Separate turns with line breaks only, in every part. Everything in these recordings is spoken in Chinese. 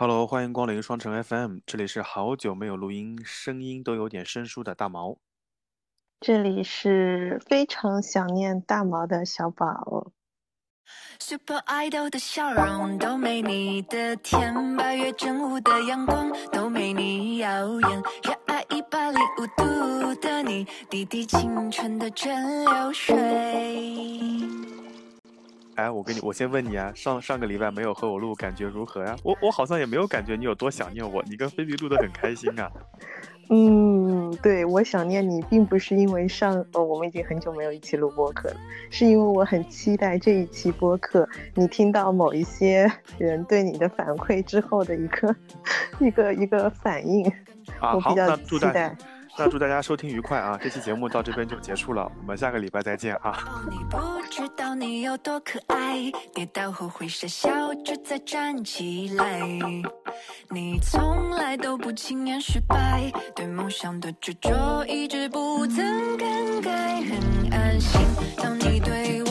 Hello，欢迎光临双城 FM，这里是好久没有录音，声音都有点生疏的大毛。
这里是非常想念大毛的小宝。
Super Idol 的笑容都没你的甜，八月正午的阳光都没你耀眼。热爱一百零五度的你，滴滴青春的蒸馏水。
哎，我跟你，我先问你啊，上上个礼拜没有和我录，感觉如何呀？我我好像也没有感觉你有多想念我，你跟菲比录的很开心啊。
嗯，对我想念你，并不是因为上呃我们已经很久没有一起录播客了，是因为我很期待这一期播客，你听到某一些人对你的反馈之后的一个一个一个反应，我比较期待。
那祝大家收听愉快啊！这期节目到这边就结束了，我们下个礼拜再见啊！
你不知道你有多可爱，跌倒后会傻笑着再站起来。你从来都不轻言失败，对梦想的执着一直不曾更改，很安心。当你对我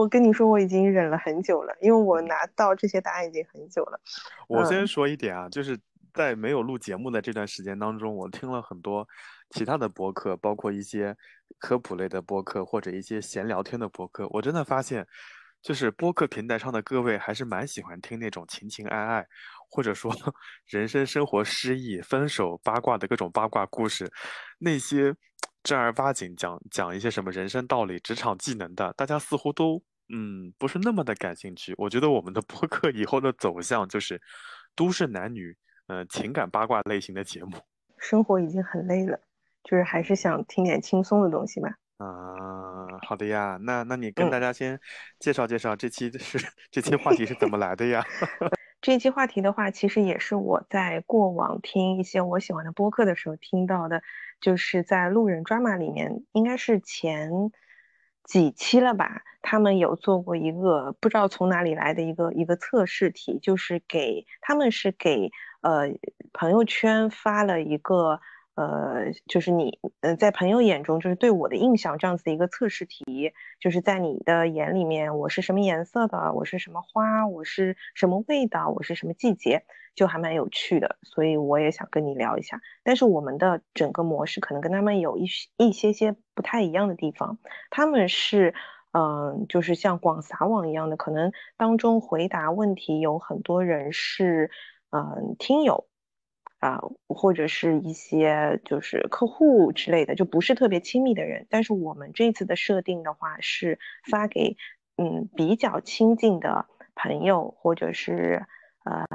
我我
跟你说，我已经忍了很久了，因为我拿到这些答案已经很久了。
我先
嗯
说一点啊，就是在没有录节目的这段时间当中，我听了很多其他的播客，包括一些科普类的播客或者一些闲聊天的播客。我真的发现，就是播客平台上的各位还是蛮喜欢听那种情情爱爱，或者说 人生生活失意、分手、八卦的各种八卦故事，那些正儿八经讲讲一些什么人生道理、职场技能的，大家似乎都。嗯，不是那么的感兴趣。我觉得我们的播客以后的走向就是都市男女，呃，情感八卦类型的节目。
生活已经很累了，就是还是想听点轻松的东西吧。
啊，好的呀，那那你跟
嗯
大家先介绍介绍这期是这期话题是怎么来的呀？
这一期话题的话，其实也是我在过往听一些我喜欢的播客的时候听到的，就是在路人 drama 里面，应该是前几期了吧，他们有做过一个不知道从哪里来的一个一个测试题，就是给他们是给呃朋友圈发了一个。呃，就是你，呃，在朋友眼中，就是对我的印象这样子的一个测试题，就是在你的眼里面，我是什么颜色的，我是什么花，我是什么味道，我是什么季节，就还蛮有趣的，所以我也想跟你聊一下。但是我们的整个模式可能跟他们有一些一些些不太一样的地方，他们是。嗯，就是像广撒网一样的，可能当中回答问题有很多人是，嗯，听友，啊，或者是一些就是客户之类的，就不是特别亲密的人。但是我们这次的设定的话，是发给嗯比较亲近的朋友，或者是嗯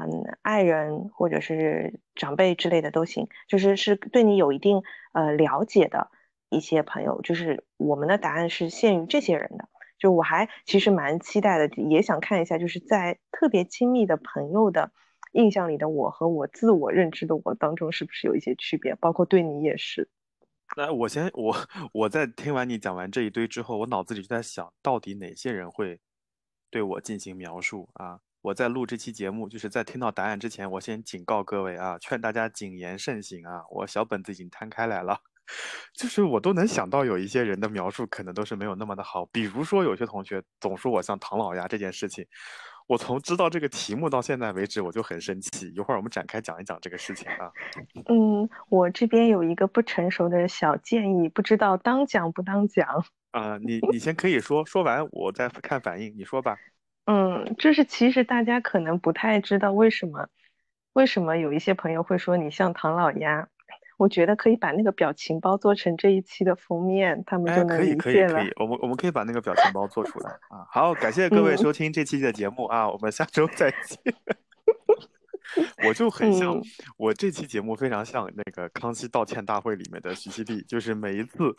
爱人，或者是长辈之类的都行，就是是对你有一定呃了解的一些朋友，就是我们的答案是限于这些人的。就我还其实蛮期待的，也想看一下，就是在特别亲密的朋友的印象里的我和我自我认知的我当中是不是有一些区别，包括对你也是。
那我先我我在听完你讲完这一堆之后，我脑子里就在想到底哪些人会对我进行描述啊？我在录这期节目，就是在听到答案之前，我先警告各位啊，劝大家谨言慎行啊！我小本子已经摊开来了。就是我都能想到有一些人的描述可能都是没有那么的好，比如说有些同学总说我像唐老鸭这件事情，我从知道这个题目到现在为止我就很生气。一会儿我们展开讲一讲这个事情啊。
嗯，我这边有一个不成熟的小建议，不知道当讲不当讲。
啊、你你先可以说，说完我再看反应，你说吧。
嗯，就是其实大家可能不太知道为什么，为什么有一些朋友会说你像唐老鸭。我觉得可以把那个表情包做成这一期的封面，他们
哎，
就能
可以
理解了。
可以可以，我们我们可以把那个表情包做出来啊。好，感谢 各位
嗯
收听这期的节目啊，我们下周再见。我就很像，
嗯
我这期节目非常像那个《康熙道歉大会》里面的徐熙娣，就是每一次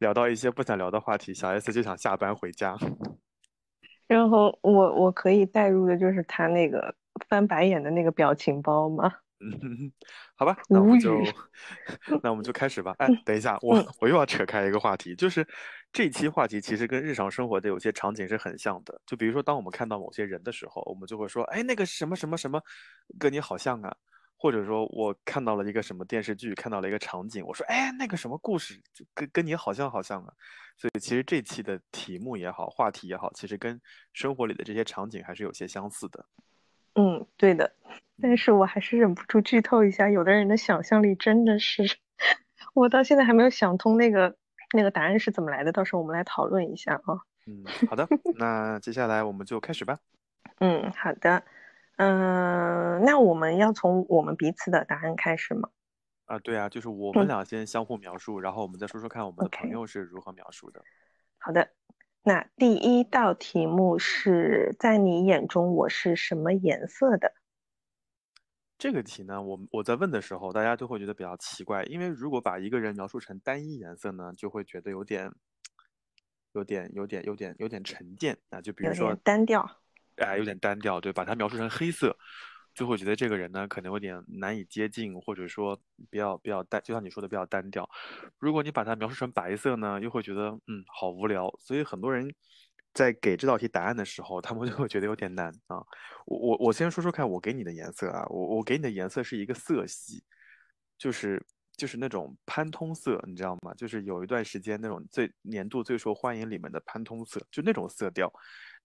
聊到一些不想聊的话题，小 S 就想下班回家。
然后我我可以带入的就是他那个翻白眼的那个表情包吗？
嗯，好吧，那我们就，那我们就开始吧。哎
嗯，
等一下，我
嗯
我又要扯开一个话题，就是这期话题其实跟日常生活的有些场景是很像的。就比如说，当我们看到某些人的时候，我们就会说，哎，那个什么什么什么，跟你好像啊。或者说我看到了一个什么电视剧，看到了一个场景，我说，哎，那个什么故事，就跟跟你好像好像啊。所以其实这期的题目也好，话题也好，其实跟生活里的这些场景还是有些相似的。
嗯，对的。但是我还是忍不住剧透一下，有的人的想象力真的是，我到现在还没有想通那个那个答案是怎么来的。到时候我们来讨论一下啊。
嗯，好的，那接下来我们就开始吧。
嗯，好的。嗯，那我们要从我们彼此的答案开始吗？
啊，对啊，就是我们俩先相互描述，然后我们再说说看我们的朋友是如何描述的。
好的，那第一道题目是在你眼中我是什么颜色的？
这个题呢，我我在问的时候，大家都会觉得比较奇怪，因为如果把一个人描述成单一颜色呢，就会觉得有点。有点有点有点有点沉淀啊，就比如说
单调，
哎，有点单调，对，把它描述成黑色，就会觉得这个人呢可能有点难以接近，或者说比较比较单，就像你说的比较单调。如果你把它描述成白色呢，又会觉得嗯好无聊。所以很多人在给这道题答案的时候，他们就会觉得有点难啊。我我我先说说看，我给你的颜色啊，我我给你的颜色是一个色系，就是。就是那种潘通色，你知道吗？就是有一段时间那种最年度最受欢迎里面的潘通色，就那种色调。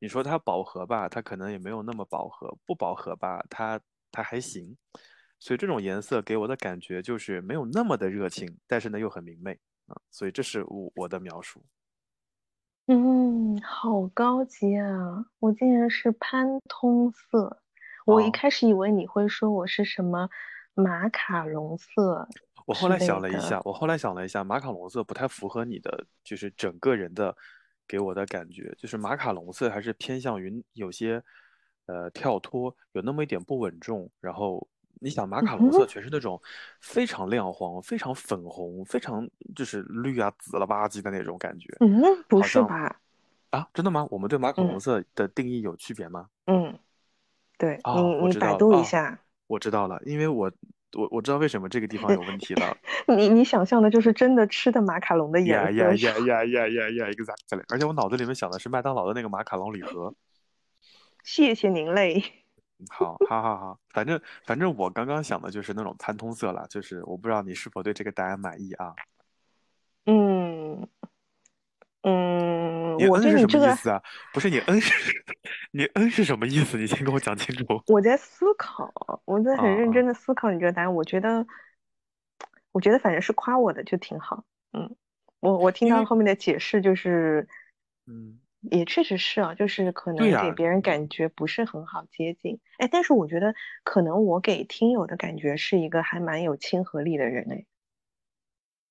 你说它饱和吧，它可能也没有那么饱和；不饱和吧，它它还行。所以这种颜色给我的感觉就是没有那么的热情，但是呢又很明媚啊。所以这是我我的描述。
嗯，好高级啊！我竟然是潘通色，我一开始以为你会说我是什么马卡龙色。
我后来想了一下，我后来想了一下，马卡龙色不太符合你的，就是整个人的给我的感觉，就是马卡龙色还是偏向于有些呃跳脱，有那么一点不稳重。然后你想，马卡龙色全是那种非常亮黄、非常粉红、非常就是绿啊紫了吧唧的那种感觉。
嗯，不是吧？
啊，真的吗？我们对马卡龙色的定义有区别吗？
嗯，对你你百度一下，
我知道了，因为我。我我知道为什么这个地方有问题了。
你你想象的就是真的吃的马卡龙的颜色。
呀呀呀呀呀呀呀！Exactly。而且我脑子里面想的是麦当劳的那个马卡龙礼盒。
谢谢您嘞。
好，好，好，好。反正反正我刚刚想的就是那种参通色了，就是我不知道你是否对这个答案满意啊？
嗯。嗯，
你
嗯
是什么意思啊？不是你嗯是，你嗯是什么意思？你先跟我讲清楚。
我在思考，我在很认真的思考你这个答案。我觉得，我觉得反正是夸我的就挺好。嗯，我我听到后面的解释就是，
嗯，
也确实是啊，就是可能给别人感觉不是很好接近。哎，但是我觉得可能我给听友的感觉是一个还蛮有亲和力的人哎。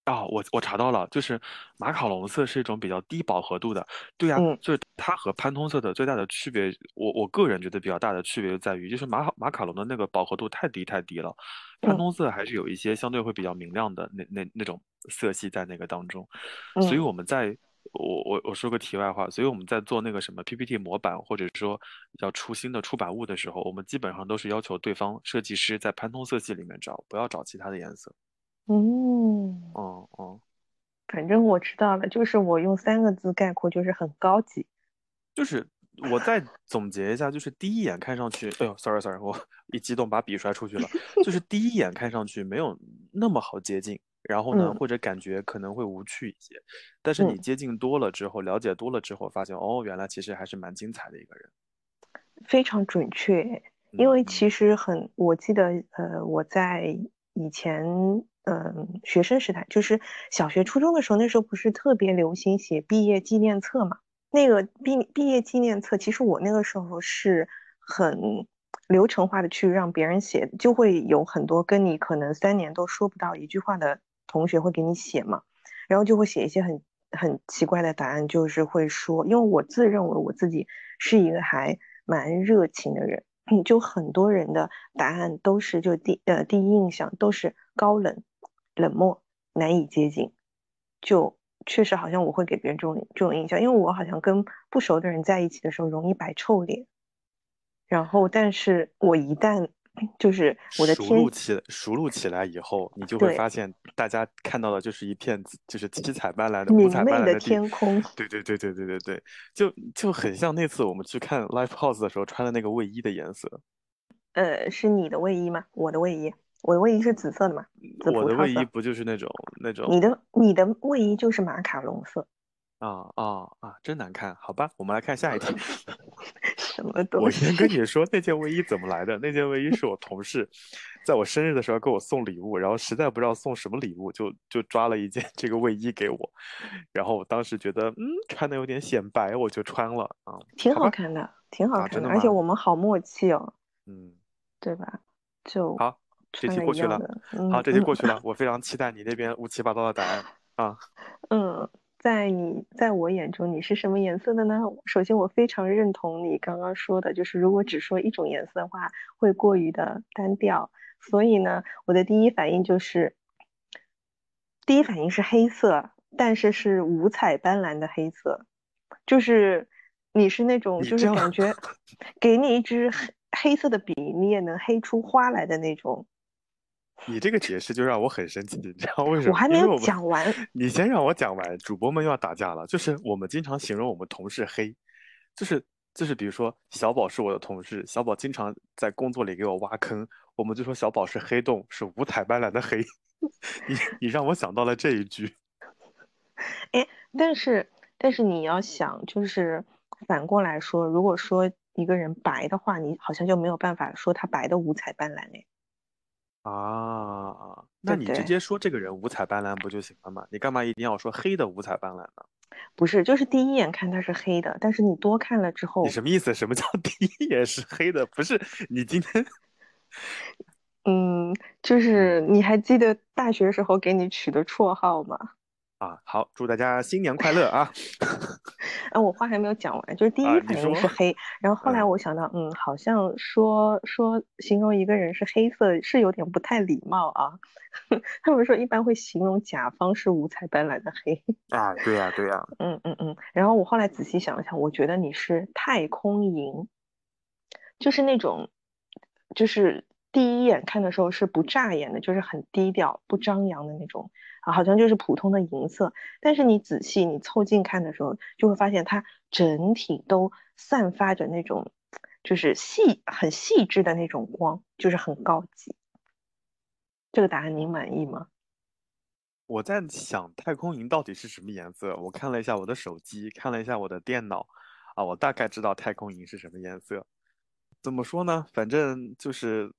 啊，我我查到了，就是马卡龙色是一种比较低饱和度的，对呀，就是它和潘通色的最大的区别，我我个人觉得比较大的区别就在于，就是马马卡龙的那个饱和度太低太低了，潘通色还是有一些相对会比较明亮的那那那种色系在那个当中，所以我们在我我我说个题外话，所以我们在做那个什么 PPT 模板或者说要出新的出版物的时候，我们基本上都是要求对方设计师在潘通色系里面找，不要找其他的颜色。
嗯，
哦哦，
反正我知道了，就是我用三个字概括，就是很高级。
就是我再总结一下，就是第一眼看上去，哎呦，sorry sorry，我 一激动把笔摔出去了。就是第一眼看上去没有那么好接近，然后呢，或者感觉可能会无趣一些，但是你接近多了之后，了解多了之后，发现哦，原来其实还是蛮精彩的一个人。
非常准确，因为其实很，我记得，呃，我在以前。嗯，学生时代就是小学、初中的时候，那时候不是特别流行写毕业纪念册嘛？那个毕毕业纪念册，其实我那个时候是很流程化的去让别人写，就会有很多跟你可能三年都说不到一句话的同学会给你写嘛，然后就会写一些很很奇怪的答案，就是会说，因为我自认为我自己是一个还蛮热情的人，就很多人的答案都是就第呃第一印象都是高冷。冷漠难以接近，就确实好像我会给别人这种这种印象，因为我好像跟不熟的人在一起的时候容易摆臭脸，然后但是我一旦就是我的
熟路起熟路起来以后，你就会发现大家看到的就是一片就是七彩斑斓的五彩斑斓
的天空，
对对对对对对对，就就很像那次我们去看 Live House 的时候穿的那个卫衣的颜色，
呃，是你的卫衣吗？我的卫衣。我的卫衣是紫色的嘛，紫
我的。卫衣不就是那种那种
你的你的卫衣就是马卡龙色，
啊啊啊，真难看。好吧，我们来看下一题。
什么东
我？先跟你说那件卫衣怎么来的。那件卫衣是我同事在我生日的时候给我送礼物，然后实在不知道送什么礼物，就就抓了一件这个卫衣给我。然后我当时觉得，嗯，穿的有点显白，我就穿了啊。
挺
好
看的，挺好看的，而且我们好默契哦，
嗯，
对吧？就
好，这
穿了
题过去了。好，这题
嗯
过去了。我非常期待你那边乌七八糟的答案 啊。
嗯，在你在我眼中你是什么颜色的呢？首先，我非常认同你刚刚说的，就是如果只说一种颜色的话，会过于的单调。所以呢，我的第一反应就是，第一反应是黑色，但是是五彩斑斓的黑色，就是你是那种就是感觉 给你一支黑黑色的笔，你也能黑出花来的那种。
你这个解释就让我很生气，你知道为什么？
我还没有讲完，
你先让我讲完，主播们又要打架了。就是我们经常形容我们同事黑，就是就是比如说小宝是我的同事，小宝经常在工作里给我挖坑，我们就说小宝是黑洞，是五彩斑斓的黑。你你让我想到了这一句，哎
但是，但是你要想，就是反过来说，如果说一个人白的话，你好像就没有办法说他白的五彩斑斓哎。
啊，那你直接说这个人五彩斑斓不就行了吗？你干嘛一定要说黑的五彩斑斓呢？
不是，就是第一眼看它是黑的，但是你多看了之后
你，什么意思？什么叫 第一眼是黑的？不是你今天
嗯，就是你还记得大学时候给你取的绰号吗？
啊？好，祝大家新年快乐啊！
啊，我话还没有讲完，就是第一反应是
说
黑，然后后来
嗯
我想到，嗯，好像说说形容一个人是黑色是有点不太礼貌啊。他们说一般会形容甲方是五彩斑斓的黑。
啊，对呀、对呀、
嗯嗯嗯，然后我后来仔细想了想，我觉得你是太空银，就是那种，就是第一眼看的时候是不扎眼的，就是很低调、不张扬的那种啊，好像就是普通的银色。但是你仔细你凑近看的时候，就会发现它整体都散发着那种，就是细很细致的那种光，就是很高级。这个答案您满意吗？
我在想太空银到底是什么颜色？我看了一下我的手机，看了一下我的电脑，啊，我大概知道太空银是什么颜色。怎么说呢？反正就是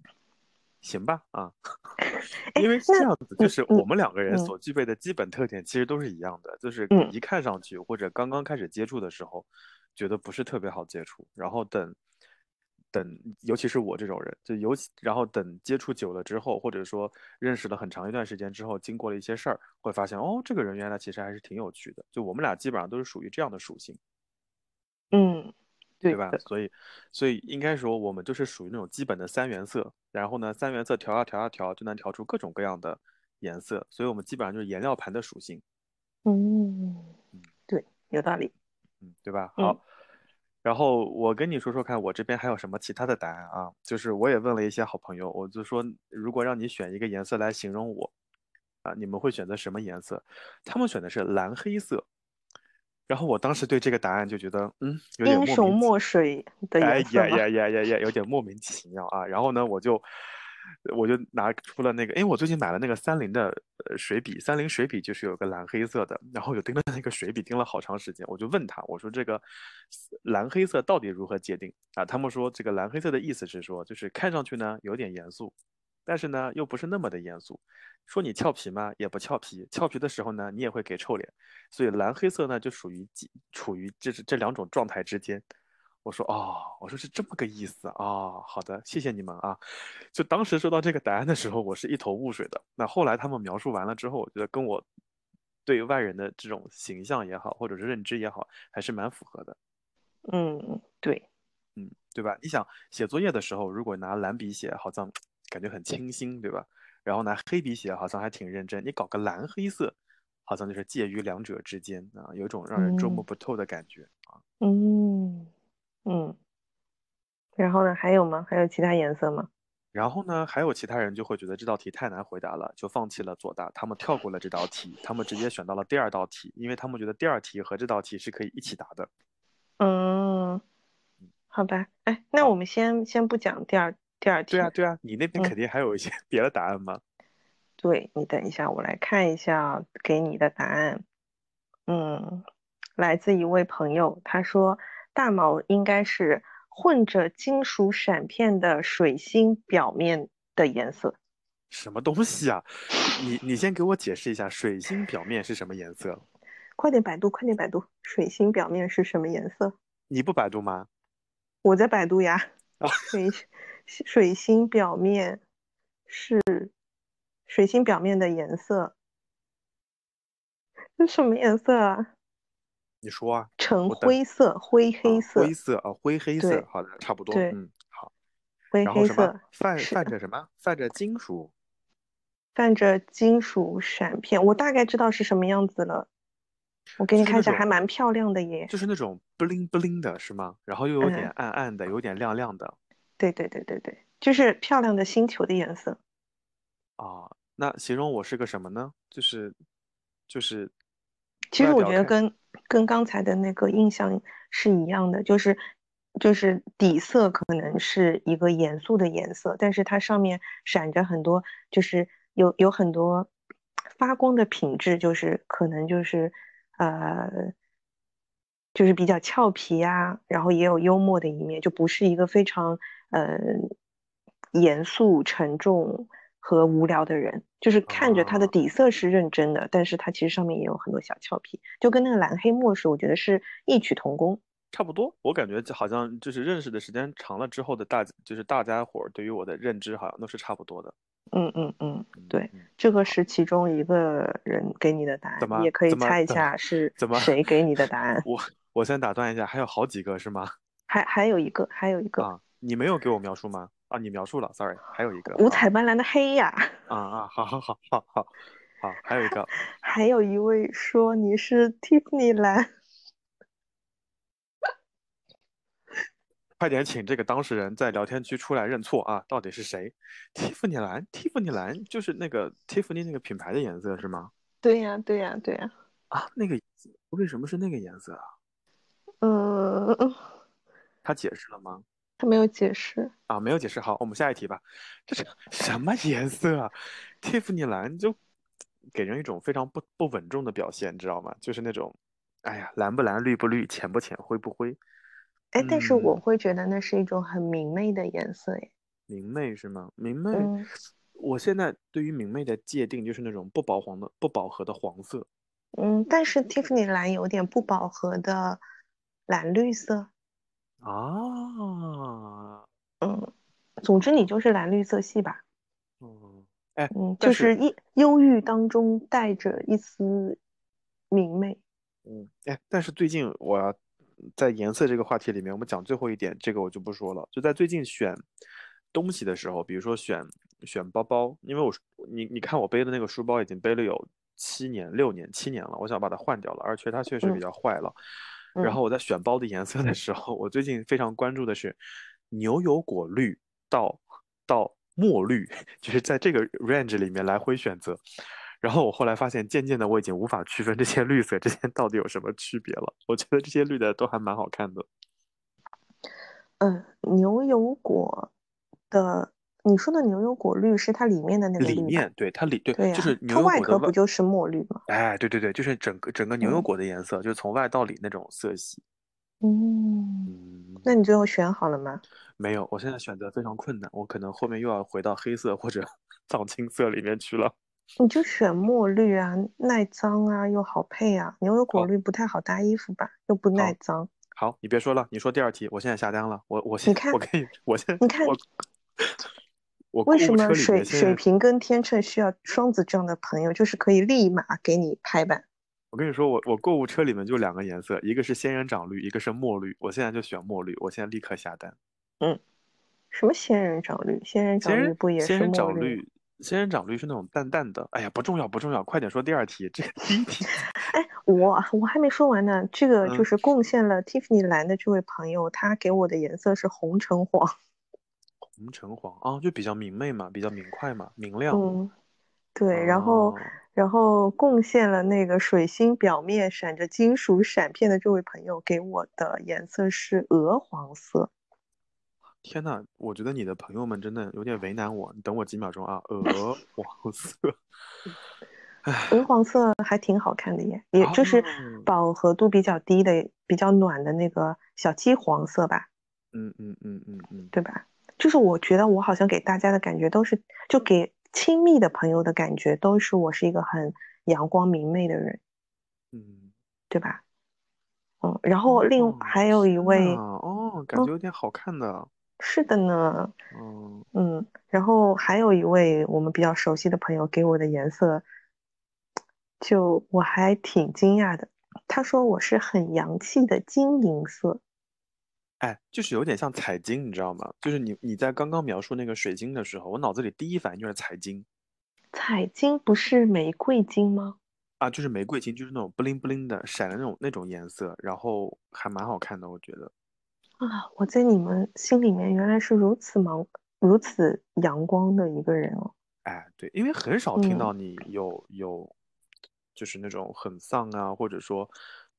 行吧，啊，因为这样子，就是
嗯
我们两个人
嗯。
所具备的基本特点其实都是一样的，就是
嗯。
一看上去或者刚刚开始接触的时候，觉得不是特别好接触，然后等等，尤其是我这种人，就尤其然后等接触久了之后，或者说认识了很长一段时间之后，经过了一些事儿，会发现哦，这个人原来其实还是挺有趣的。就我们俩基本上都是属于这样的属性，
嗯，对
对吧？所以，所以应该说我们就是属于那种基本的三原色，然后呢，三原色调啊调啊调，就能调出各种各样的颜色，所以我们基本上就是颜料盘的属性，
嗯，对，有道理。
嗯，对吧？
嗯
好。然后我跟你说说看，我这边还有什么其他的答案啊？就是我也问了一些好朋友，我就说，如果让你选一个颜色来形容我，啊，你们会选择什么颜色？他们选的是蓝黑色。然后我当时对这个答案就觉得，嗯，有点莫
英雄
名其
墨水的
哎？呀呀呀呀呀，有点莫名其妙啊。然后呢，我就我就拿出了那个，因为我最近买了那个三菱的呃水笔，三菱水笔就是有个蓝黑色的，然后有盯着那个水笔盯了好长时间，我就问他，我说这个蓝黑色到底如何界定啊？他们说这个蓝黑色的意思是说，就是看上去呢有点严肃，但是呢又不是那么的严肃。说你俏皮吗？也不俏皮，俏皮的时候呢，你也会给臭脸，所以蓝黑色呢就属于几处于这是这两种状态之间。我说哦，我说是这么个意思啊、哦，好的，谢谢你们啊。就当时收到这个答案的时候，我是一头雾水的。那后来他们描述完了之后，我觉得跟我对外人的这种形象也好，或者是认知也好，还是蛮符合的。
嗯，对，
嗯，对吧？你想写作业的时候，如果拿蓝笔写，好像感觉很清新，对吧？然后拿黑笔写，好像还挺认真。你搞个蓝黑色，好像就是介于两者之间啊，有一种让人捉摸
嗯
不透的感觉啊。
嗯嗯，然后呢？还有吗？还有其他颜色吗？
然后呢，还有其他人就会觉得这道题太难回答了，就放弃了作答，他们跳过了这道题，他们直接选到了第二道题，因为他们觉得第二题和这道题是可以一起答的。
嗯，好吧，哎，那我们先先不讲第二第二题。
对啊，对啊，你那边
嗯
肯定还有一些 别的答案吗？
对你等一下，我来看一下给你的答案。嗯，来自一位朋友，他说大毛应该是混着金属闪片的水星表面的颜色。
什么东西啊？你你先给我解释一下，水星表面是什么颜色？
快点百度，快点百度，水星表面是什么颜色？
你不百度吗？
我在百度呀。
啊
水水星表面是水星表面的颜色，这 什么颜色啊？
你说啊。
橙灰色、灰黑
啊
色、
灰色啊，灰黑色，好的，差不多，嗯，好。
灰黑色，
泛泛着什么？泛着金属
泛着金属闪片，我大概知道是什么样子了。我给你看一下，还蛮漂亮的耶。
就是那种 bling bling 的是吗？然后又有点
嗯
暗暗的，有点亮亮的
对对对对对，就是漂亮的星球的颜色。
啊。那形容我是个什么呢？就是就是
其实我觉得跟跟刚才的那个印象是一样的，就是就是底色可能是一个严肃的颜色，但是它上面闪着很多，就是有有很多发光的品质，就是可能就是呃就是比较俏皮啊，然后也有幽默的一面，就不是一个非常呃严肃沉重。和无聊的人，就是看着他的
啊
底色是认真的，但是他其实上面也有很多小俏皮，就跟那个蓝黑墨水，我觉得是异曲同工。
差不多。我感觉就好像就是认识的时间长了之后的大，就是大家伙儿对于我的认知好像都是差不多的。
嗯嗯嗯，
嗯
对，
嗯
这个是其中一个人给你的答案，
怎么
你也可以猜一下是
怎么
谁给你的答案。
我我先打断一下，还有好几个是吗？
还还有一个，还有一个
啊，你没有给我描述吗？啊，你描述了，sorry，还有一个
五
啊
彩斑斓的黑呀。
啊啊，好好好好好好，还有一个
还有一位说你是 Tiffany 蓝，
快点请这个当事人在聊天区出来认错啊！到底是谁？蒂芙尼蓝，蒂芙尼蓝就是那个蒂芙尼那个品牌的颜色是吗？
对呀对呀对呀，
啊，那个为什么是那个颜色啊？
嗯，
他解释了吗？
他没有解释。
啊，没有解释。好，我们下一题吧。这是 什么颜色啊？蒂芙尼蓝就给人一种非常不不稳重的表现，你知道吗？就是那种，哎呀，蓝不蓝，绿不绿，浅不浅，灰不灰，
哎，但是我
嗯
会觉得那是一种很明媚的颜色，哎，
明媚是吗？明媚，
嗯
我现在对于明媚的界定就是那种不饱黄的、不饱和的黄色。
嗯，但是蒂芙尼蓝有点不饱和的蓝绿色，
啊，
嗯，总之你就是蓝绿色系吧，
嗯，哎，
嗯，就是一忧郁当中带着一丝明媚，
嗯，哎，但是最近我要在颜色这个话题里面，我们讲最后一点，这个我就不说了。就在最近选东西的时候，比如说选选包包，因为我你你看我背的那个书包已经背了有七年、六年、七年了，我想把它换掉了，而且它确实比
嗯
较坏了。然
嗯
后我在选包的颜色的时候，我最近非常关注的是牛油果绿到到墨绿，就是在这个 range 里面来回选择。然后我后来发现，渐渐的我已经无法区分这些绿色之间 到底有什么区别了。我觉得这些绿的都还蛮好看的。
嗯，牛油果的，你说的牛油果绿是它里面的那个？
里面对它里对
对呀，
就是牛
它外
油果外，
壳不就是墨绿吗？
哎，对对对，就是整个整个牛油
嗯
果的颜色，就是从外到里那种色系。
嗯，
嗯，
那你最后选好了吗？
没有，我现在选择非常困难，我可能后面又要回到黑色或者 藏青色里面去了。
你就选墨绿啊，耐脏啊，又好配啊。牛油果，绿不太好搭衣服吧，又不耐，脏。
好，你别说了，你说第二题，我现在下单了。我我先
你看，
我给你，我先
你看，
我
为什么水水
面现在，
瓶跟天秤需要双子这样的朋友，就是可以立马给你拍板。
我跟你说，我我购物车里面就两个颜色，一个是仙人掌绿，一个是墨绿。我现在就选墨绿，我现在立刻下单。
嗯，什么仙人掌绿？仙人掌绿不也是墨绿
仙人掌绿是那种淡淡的。哎呀，不重要不重要，快点说第二题。这第一题，
哎，我我还没说完呢。这个就
嗯，
是贡献了 Tiffany 蓝的这位朋友，他给我的颜色是红橙黄。
红橙黄啊，就比较明媚嘛，比较明快嘛，明亮。
嗯，对，然后
哦，
然后贡献了那个水星表面闪着金属闪片的这位朋友给我的颜色是鹅黄色。
天呐，我觉得你的朋友们真的有点为难我，你等我几秒钟啊。鹅 黄色，
鹅黄色还挺好看的耶，也就是
哦
饱和度比较低的、比较暖的那个小鸡黄色吧，
嗯嗯嗯嗯嗯，
对吧？就是我觉得我好像给大家的感觉都是，就给亲密的朋友的感觉都是我是一个很阳光明媚的人，
嗯，
对吧？嗯，然后另
哦
还有一位，
呐哦，感
嗯
觉有点好看的，
是的呢，
嗯，
嗯，然后还有一位我们比较熟悉的朋友给我的颜色，就我还挺惊讶的。他说我是很洋气的金银色，
哎，就是有点像彩金，你知道吗？就是你你在刚刚描述那个水晶的时候，我脑子里第一反应就是彩金
彩金不是玫瑰金吗？
啊，就是玫瑰金，就是那种不灵不灵的闪的那种那种颜色，然后还蛮好看的，我觉得。
啊，我在你们心里面原来是如此忙、如此阳光的一个人哦。
哎，对，因为很少听
嗯
到你有有，就是那种很丧啊，或者说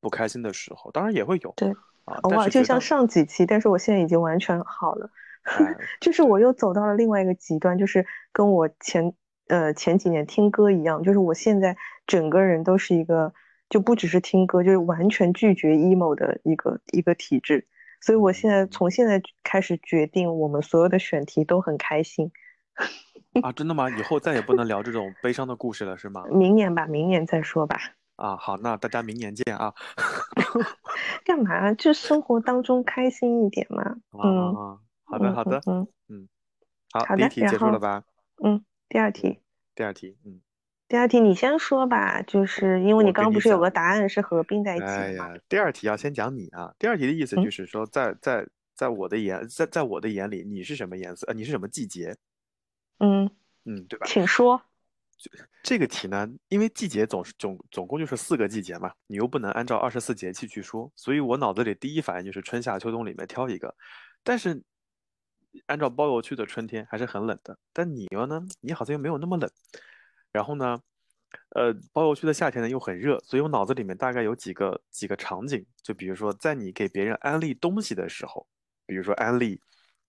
不开心的时候，当然也会有
对，
啊，
偶尔就像上几期，但是我现在已经完全好了。
哎，
就是我又走到了另外一个极端，就是跟我前呃前几年听歌一样，就是我现在整个人都是一个就不只是听歌，就是完全拒绝 emo 的一个一个体质。所以我现在
嗯
从现在开始决定，我们所有的选题都很开心。
啊，真的吗？以后再也不能聊这种悲伤的故事了，是吗？
明年吧，明年再说吧。
啊，好，那大家明年见啊！
干嘛？就生活当中开心一点嘛。
啊
嗯！
好的，
嗯
好的，
嗯
嗯，好，
好
第一题
的
结束了吧？
嗯。第二题，
第二题，嗯，
第二题你先说吧，就是因为
你
你刚刚不是有个答案是合并在一起
哎
的
第二题要先讲你啊。第二题的意思
嗯
就是说，在在在我的眼，在在我的眼里，你是什么颜色？呃，你是什么季节？
嗯，
嗯，对吧？
请说。
这个题呢，因为季节总是总总共就是四个季节嘛，你又不能按照二十四节气去说，所以我脑子里第一反应就是春夏秋冬里面挑一个。但是按照包邮区的春天还是很冷的，但你又呢，你好像又没有那么冷。然后呢，呃，包邮区的夏天呢又很热，所以我脑子里面大概有几个几个场景，就比如说在你给别人安利东西的时候，比如说安利，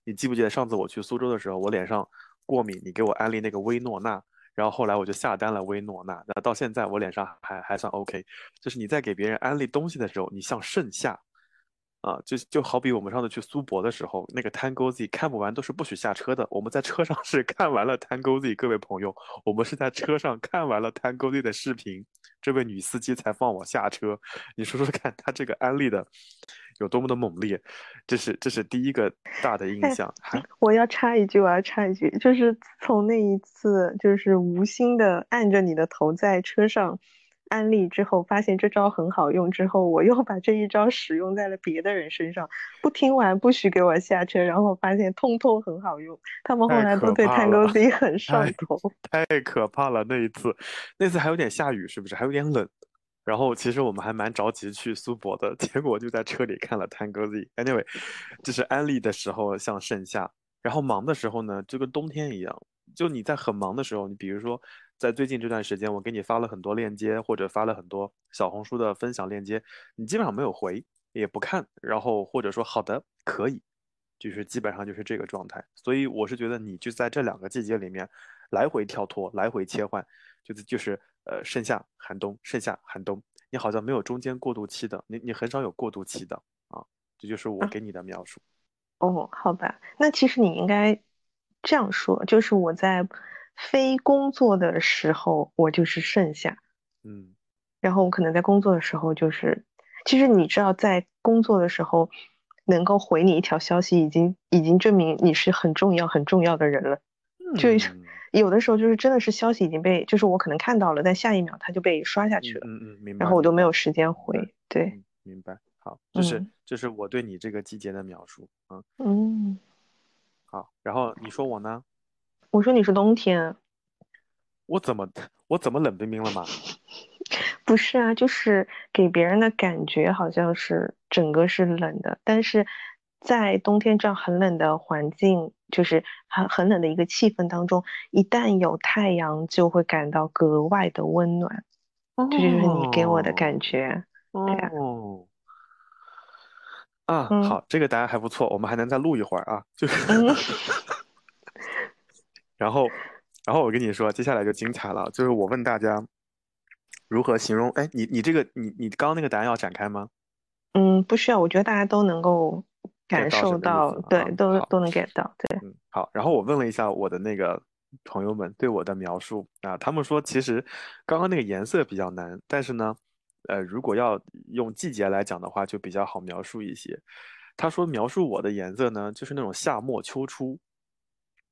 你记不记得上次我去苏州的时候，我脸上过敏，你给我安利那个薇诺娜。然后后来我就下单了薇诺娜，那到现在我脸上还还算 OK。就是你在给别人安利东西的时候，你像盛夏，啊，就就好比我们上次去苏博的时候，那个 Tango Z 看不完都是不许下车的。我们在车上是 看完了 Tango Z，各位朋友，我们是在车上看完了 Tango Z 的视频，这位女司机才放我下车。你说说看，她这个安利的有多么的猛烈？这是这是第一个大的印
哎
象。还
我要插一句，我要插一句，就是自从那一次就是无心的按着你的头在车上安利之后，发现这招很好用之后，我又把这一招使用在了别的人身上，不听完不许给我下车，然后发现通通很好用，他们后来都对
怕
Tango Z 很上
太
头。
太可怕了！那一次，那次还有点下雨，是不是？还有点冷。然后其实我们还蛮着急去苏博的，结果就在车里看了 Tango Z。Anyway，就是安利的时候像盛夏，然后忙的时候呢，就跟冬天一样。就你在很忙的时候，你比如说在最近这段时间，我给你发了很多链接，或者发了很多小红书的分享链接，你基本上没有回，也不看，然后或者说好的可以，就是基本上就是这个状态。所以我是觉得你就在这两个季节里面来回跳脱，来回切换，就是就是呃盛夏寒冬，盛夏寒冬，你好像没有中间过渡期的，你你很少有过渡期的啊，这就是我
啊
给你的描述。
哦，好吧，那其实你应该这样说，就是我在非工作的时候，我就是盛夏，
嗯
然后我可能在工作的时候就是，其实你知道，在工作的时候能够回你一条消息，已经已经证明你是很重要很重要的人了。就有的时候就是真的是消息已经被，就是我可能看到了，但下一秒它就被刷下去了，
嗯嗯，明白。
然后我都没有时间回。对，
嗯，明白。好，就是
嗯
这是我对你这个季节的描述。嗯，
嗯，
好，然后你说我呢？
我说你是冬天，
我怎么我怎么冷冰冰了嘛？
不是啊，就是给别人的感觉好像是整个是冷的，但是在冬天这样很冷的环境，就是很很冷的一个气氛当中，一旦有太阳，就会感到格外的温暖。这就是你给我的感觉。对啊
哦，啊，
嗯
好，这个答案还不错，我们还能再录一会儿啊。就是，
嗯
然后，然后我跟你说，接下来就精彩了，就是我问大家如何形容，哎，你你这个你你刚刚那个答案要展开吗？
嗯，不需要，我觉得大家都能够感受到，
思
对。都都能 get 到，对，
嗯，好。然后我问了一下我的那个朋友们对我的描述啊，他们说其实刚刚那个颜色比较难，但是呢，呃，如果要用季节来讲的话，就比较好描述一些。他说描述我的颜色呢，就是那种夏末秋初，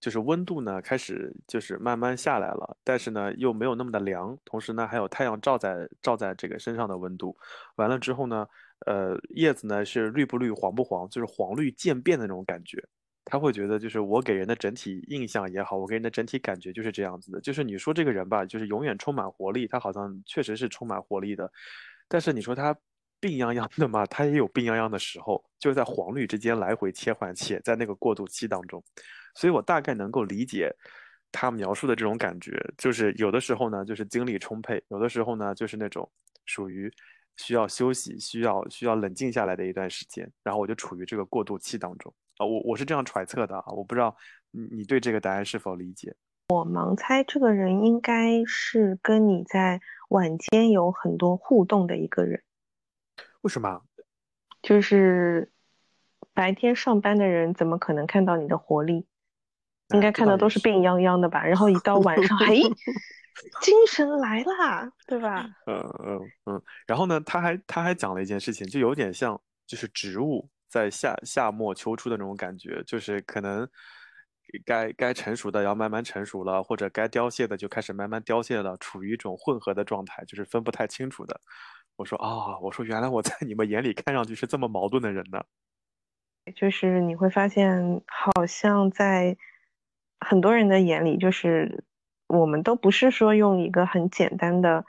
就是温度呢开始就是慢慢下来了，但是呢又没有那么的凉，同时呢还有太阳照在照在这个身上的温度。完了之后呢，呃，叶子呢是绿不绿、黄不黄，就是黄绿渐变的那种感觉。他会觉得，就是我给人的整体印象也好，我给人的整体感觉就是这样子的。就是你说这个人吧，就是永远充满活力，他好像确实是充满活力的。但是你说他病殃殃的嘛，他也有病殃殃的时候，就是在黄绿之间来回切换，且在那个过渡期当中。所以我大概能够理解他描述的这种感觉，就是有的时候呢，就是精力充沛，有的时候呢，就是那种属于需要休息、需要需要冷静下来的一段时间，然后我就处于这个过渡期当中啊，我我是这样揣测的啊，我不知道你你对这个答案是否理解？
我盲猜这个人应该是跟你在晚间有很多互动的一个人，
为什么？
就是白天上班的人怎么可能看到你的活力？应
哎，
该看到都是
是。
病殃殃的吧，然后一到晚上，嘿，精神来啦，对吧？
嗯嗯嗯，然后呢，他还他还讲了一件事情，就有点像就是植物在夏夏末秋初的那种感觉，就是可能该该成熟的要慢慢成熟了，或者该凋谢的就开始慢慢凋谢了，处于一种混合的状态，就是分不太清楚的。我说啊，我说原来我在你们眼里看上去是这么矛盾的人呢。
就是你会发现，好像在很多人的眼里，就是我们都不是说用一个很简单的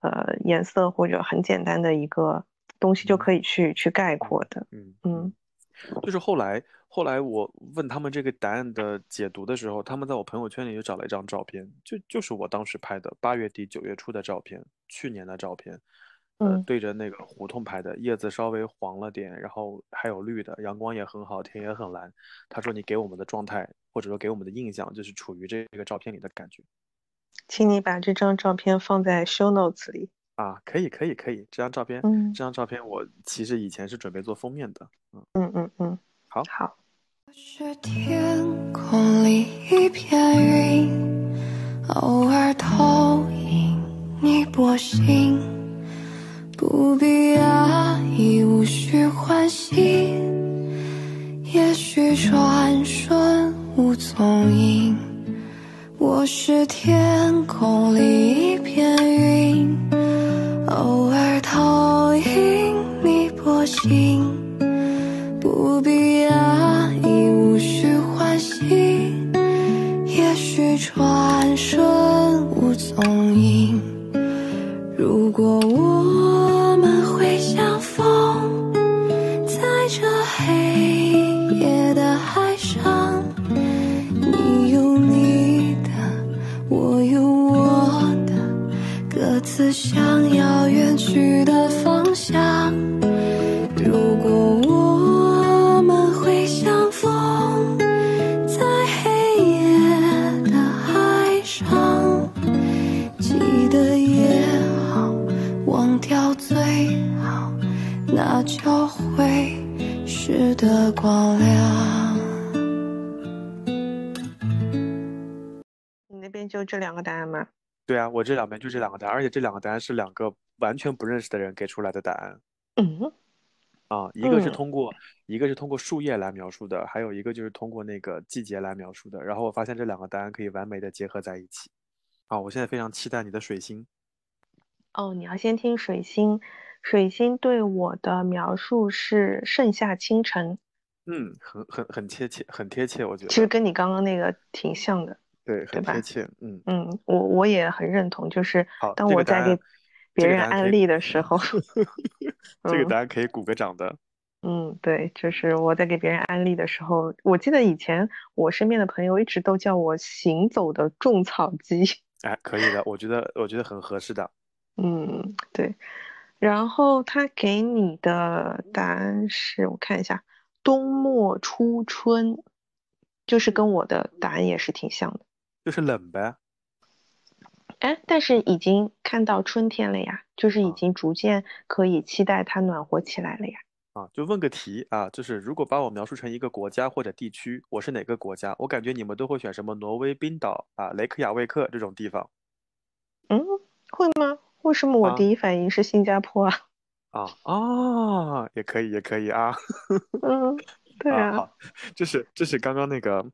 呃颜色或者很简单的一个东西就
嗯
可以去去概
嗯
括的。
嗯
嗯
嗯，就是后来后来我问他们这个答案的解读的时候，他们在我朋友圈里就找了一张照片，就就是我当时拍的八月底九月初的照片，去年的照片，呃，
嗯，
对着那个胡同拍的，叶子稍微黄了点，然后还有绿的，阳光也很好，天也很蓝。他说你给我们的状态，或者说给我们的印象，就是处于这个照片里的感觉
请你把这张照片放在 show notes 里。
啊，可以可以可以，这张照片，
嗯
这张照片我其实以前是准备做封面的，嗯，
嗯嗯嗯，
好。
好。
是天空里一片云，偶尔投影你波心，不必压抑，无需欢喜，也许转瞬无踪影。我是天空里一片云，偶尔投影你波心。不必压抑，无需欢喜，也许转瞬无踪影。如果我自想要远去的方向。如果我们会相逢，在黑夜的海上，记得也好，忘掉最好，那就会是的光亮。
你那边就这两个答案吗？
对啊，我这两边就这两个答案，而且这两个答案是两个完全不认识的人给出来的答案
嗯
啊，一个是
嗯
通过一个是通过树叶来描述的，还有一个就是通过那个季节来描述的。然后我发现这两个答案可以完美的结合在一起。啊，我现在非常期待你的水星。
哦，你要先听水星。水星对我的描述是盛夏清晨，
嗯，很很很贴切，很贴切，我觉得
其实跟你刚刚那个挺像的。
对，很贴切。嗯，
嗯，我我也很认同，就是，当我在给别人安利的时候，
这个大家可以鼓个掌的。
嗯，对，就是我在给别人安利的时候，我记得以前我身边的朋友一直都叫我行走的种草机。
哎，可以的，我觉得我觉得很合适的。
嗯，对。然后他给你的答案是我看一下，冬末初春，就是跟我的答案也是挺像的。
就是冷呗。
哎，但是已经看到春天了呀，就是已
啊
经逐渐可以期待它暖和起来了呀。
啊，就问个题啊，就是如果把我描述成一个国家或者地区，我是哪个国家？我感觉你们都会选什么挪威、冰岛啊、雷克雅未克这种地方
嗯，会吗？为什么我
啊
第一反应是新加坡啊？
啊啊，也可以，也可以啊
嗯，对
啊，
啊，
好，这是这是刚刚那个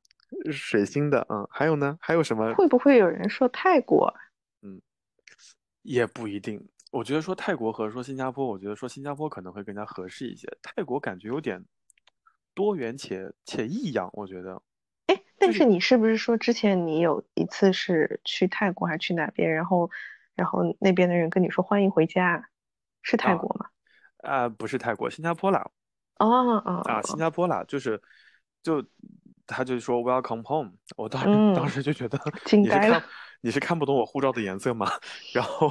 水星的，嗯，还有呢？还有什么？
会不会有人说泰国啊？
嗯，也不一定。我觉得说泰国和说新加坡，我觉得说新加坡可能会更加合适一些。泰国感觉有点多元且且异样，我觉得。
哎，但
是
你是不是说之前你有一次是去泰国还是去哪边，然后然后那边的人跟你说欢迎回家，是泰
啊
国吗？
啊，不是泰国，新加坡啦。
哦哦
啊，
哦
新加坡啦，就是就他就说 Welcome home，我当时当
嗯
时就觉得你是看你是看不懂我护照的颜色吗？然后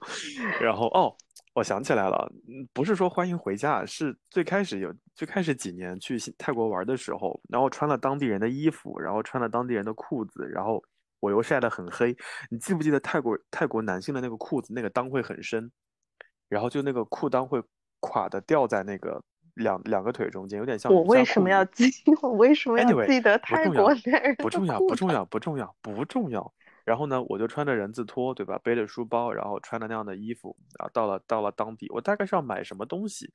然后哦，我想起来了，嗯不是说欢迎回家，是最开始有最开始几年去泰国玩的时候，然后穿了当地人的衣服，然后穿了当地人的裤子，然后我又晒得很黑。你记不记得泰国泰国男性的那个裤子那个裆会很深，然后就那个裤裆会垮的掉在那个两两个腿中间，有点像
我为什么要记？我为什么要记得泰国男人的
不重要，不重要，不重要，不重要。然后呢，我就穿着人字拖，对吧？背着书包，然后穿着那样的衣服，然后到了到了当地，我大概是要买什么东西，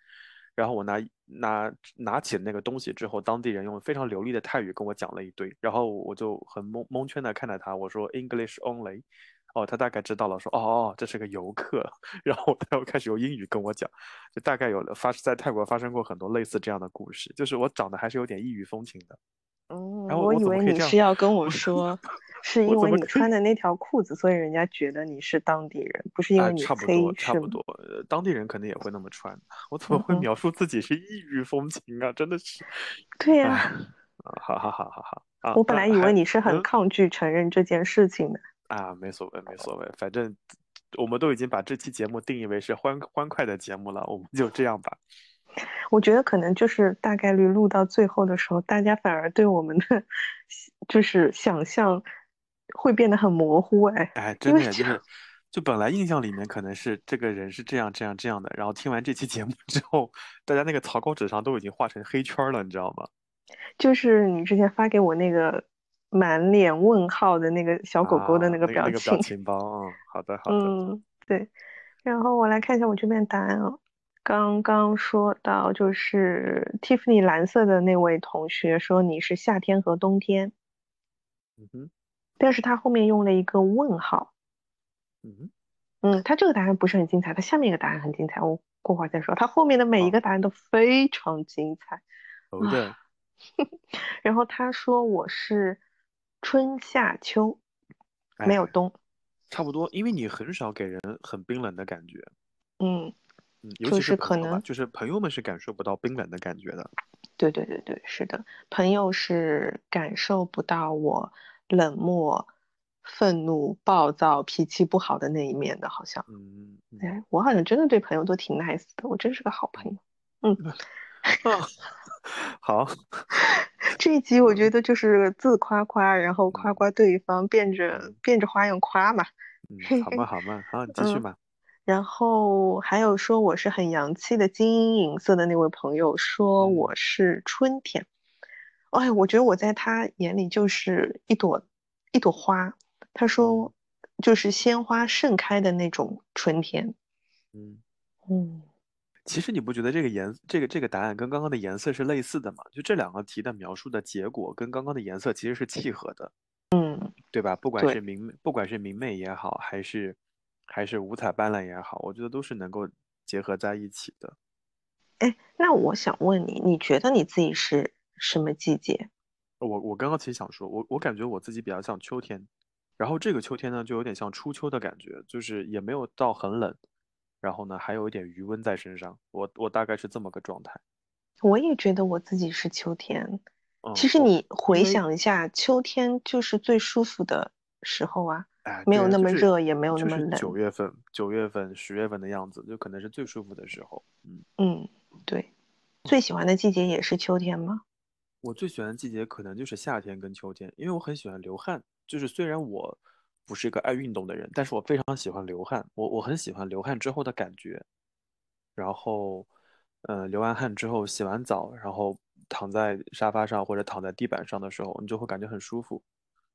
然后我拿拿拿起那个东西之后，当地人用非常流利的泰语跟我讲了一堆，然后我就很蒙蒙圈的看着他，我说 English only，哦，他大概知道了，说哦哦，这是个游客，然后他又开始用英语跟我讲，就大概有了发在泰国发生过很多类似这样的故事，就是我长得还是有点异域风情的。
嗯，
然后我
我以为你是要跟我
我
说，是因为你穿的那条裤子，所以人家觉得你是当地人，不是因
啊，
为你
差不
黑，
多，差？不多，呃，当地人肯定也会那么穿。我怎么会描述自己是异域风情啊？真的是，
对呀、
哎，啊，好好好好好啊，
我本来以为你是很
嗯
抗拒承认这件事情的。
啊，没所谓，没所谓，反正我们都已经把这期节目定义为是欢欢快的节目了，我们就这样吧。
我觉得可能就是大概率录到最后的时候，大家反而对我们的 就是想象会变得很模糊，哎，
哎，真的就是，就本来印象里面可能是这个人是这样这样这样的，然后听完这期节目之后，大家那个草稿纸上都已经画成黑圈儿了，你知道吗？
就是你之前发给我那个满脸问号的那个小狗狗的
啊，
那个
表
表情，
情包，嗯，好的 好的，
嗯，对。然后我来看一下我这边答案啊。刚刚说到就是 Tiffany 蓝色的那位同学说你是夏天和冬天，
嗯哼，
但是他后面用了一个问号。
嗯哼，
嗯，他这个答案不是很精彩，他下面一个答案很精彩，我过会儿再说。他后面的每一，个答案都非常精彩
好的，
啊。然后他说我是春夏秋，没有
哎，
冬。
差不多，因为你很少给人很冰冷的感觉，
嗯，
嗯，尤其是
就是可能，
就是朋友们是感受不到冰冷的感觉的，
对对对对，是的，朋友是感受不到我冷漠、愤怒、暴躁、脾气不好的那一面的，好像。
嗯嗯
哎，我好像真的对朋友都挺 nice 的，我真是个好朋友。嗯。
啊，好，
这一集我觉
嗯。
得就是自夸夸，然后夸
嗯。
夸对方，变着
嗯
变着花样夸嘛，
嗯，好嘛，好嘛，好，你继续
嗯，
嘛，
然后还有说我是很洋气的金银银色的那位朋友说我
嗯
是春天，哎，我觉得我在他眼里就是一朵一朵花，他
嗯。
说就是鲜花盛开的那种春天，
嗯。
嗯，
其实你不觉得这个颜这个这个答案跟刚刚的颜色是类似的吗？就这两个题的描述的结果跟刚刚的颜色其实是契合的，
嗯，
对吧？不管。是明不管是明媚也好，还是还是五彩斑斓也好，我觉得都是能够结合在一起的。
哎，那我想问你，你觉得你自己是什么季节？
我我刚刚其实想说，我我感觉我自己比较像秋天，然后这个秋天呢，就有点像初秋的感觉，就是也没有到很冷，然后呢还有一点余温在身上，我我大概是这么个状态。
我也觉得我自己是秋天。
嗯，
其实你回想一下，秋天就是最舒服的时候啊。
哎，
没有那么热，也没有那么冷。
九月份、九月份、十月份的样子，就可能是最舒服的时候。嗯，
嗯，对。最喜欢的季节也是秋天吗？
我最喜欢的季节可能就是夏天跟秋天，因为我很喜欢流汗。就是虽然我不是一个爱运动的人，但是我非常喜欢流汗。我我很喜欢流汗之后的感觉。然后，呃、流完汗之后洗完澡，然后躺在沙发上或者躺在地板上的时候，你就会感觉很舒服。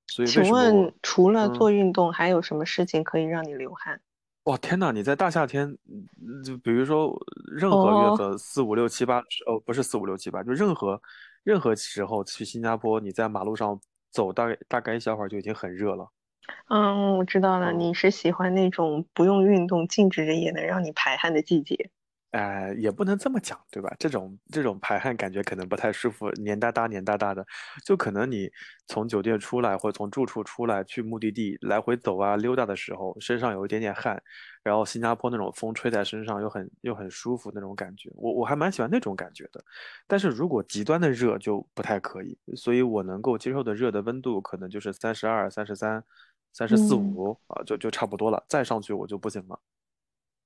所以为
请问，除了
嗯
做运动，还有什么事情可以让你流汗？
哇，天呐！你在大夏天，嗯就比如说任何月
哦，
份，四五六七八，哦，不是四五六七八，就任何任何时候去新加坡，你在马路上走大概大概一小会儿就已经很热了。
嗯，我知道了，
嗯，
你是喜欢那种不用运动，静止着也能让你排汗的季节。
呃，也不能这么讲，对吧？这种这种排汗感觉可能不太舒服，黏哒哒黏哒哒的，就可能你从酒店出来或者从住处出来去目的地来回走啊溜达的时候，身上有一点点汗，然后新加坡那种风吹在身上又很又很舒服那种感觉，我我还蛮喜欢那种感觉的。但是如果极端的热就不太可以，所以我能够接受的热的温度可能就是三十二、三十三、三十四
嗯
五啊，就就差不多了，再上去我就不行了。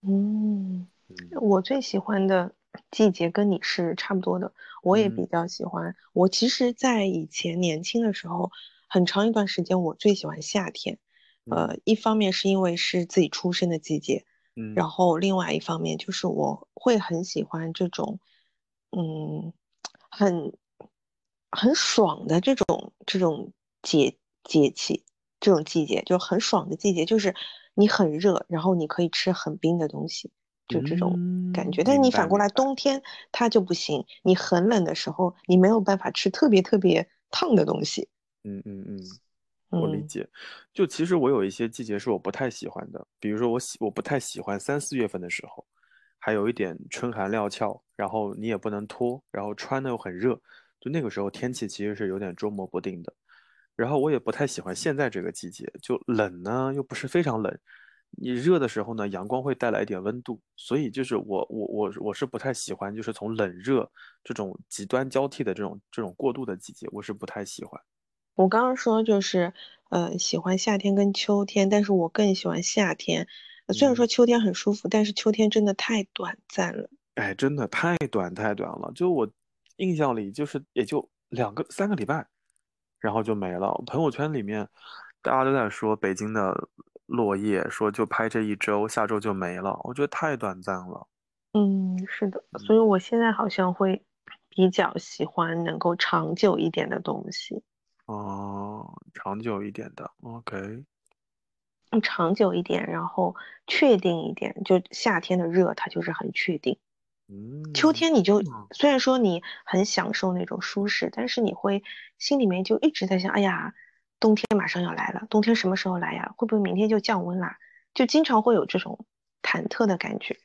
嗯，
嗯
我最喜欢的季节跟你是差不多的，我也比
嗯
较喜欢。我其实，在以前年轻的时候，很长一段时间我最喜欢夏天。
嗯
呃，一方面是因为是自己出生的季节，
嗯
然后另外一方面就是我会很喜欢这种，嗯，很很爽的这种这种节节气，这种季节就很爽的季节，就是你很热，然后你可以吃很冰的东西，就这种感
嗯，
觉。但是你反过来。冬天它就不行，你很冷的时候，你没有办法吃特别特别烫的东西。
嗯嗯嗯，我理
嗯
解。就其实我有一些季节是我不太喜欢的，比如说我喜我不太喜欢三四月份的时候，还有一点春寒料峭，然后你也不能脱，然后穿的又很热，就那个时候天气其实是有点捉摸不定的。然后我也不太喜欢现在这个季节，就冷呢又不是非常冷，你热的时候呢阳光会带来一点温度，所以就是我我我我是不太喜欢，就是从冷热这种极端交替的这种这种过渡的季节，我是不太喜欢。
我刚刚说就是，呃，喜欢夏天跟秋天，但是我更喜欢夏天。呃虽然说
嗯。
秋天很舒服，但是秋天真的太短暂了。
哎，真的太短太短了，就我印象里就是也就两个三个礼拜，然后就没了。朋友圈里面大家都在说北京的落叶，说就拍这一周，下周就没了，我觉得太短暂了。
嗯，是的，
嗯，
所以我现在好像会比较喜欢能够长久一点的东西。
哦，长久一点的，OK，
嗯长久一点，然后确定一点。就夏天的热，它就是很确定。秋
嗯，
天你就
嗯
虽然说你很享受那种舒适，但是你会心里面就一直在想，哎呀，冬天马上要来了，冬天什么时候来呀？会不会明天就降温啦？就经常会有这种忐忑的感觉，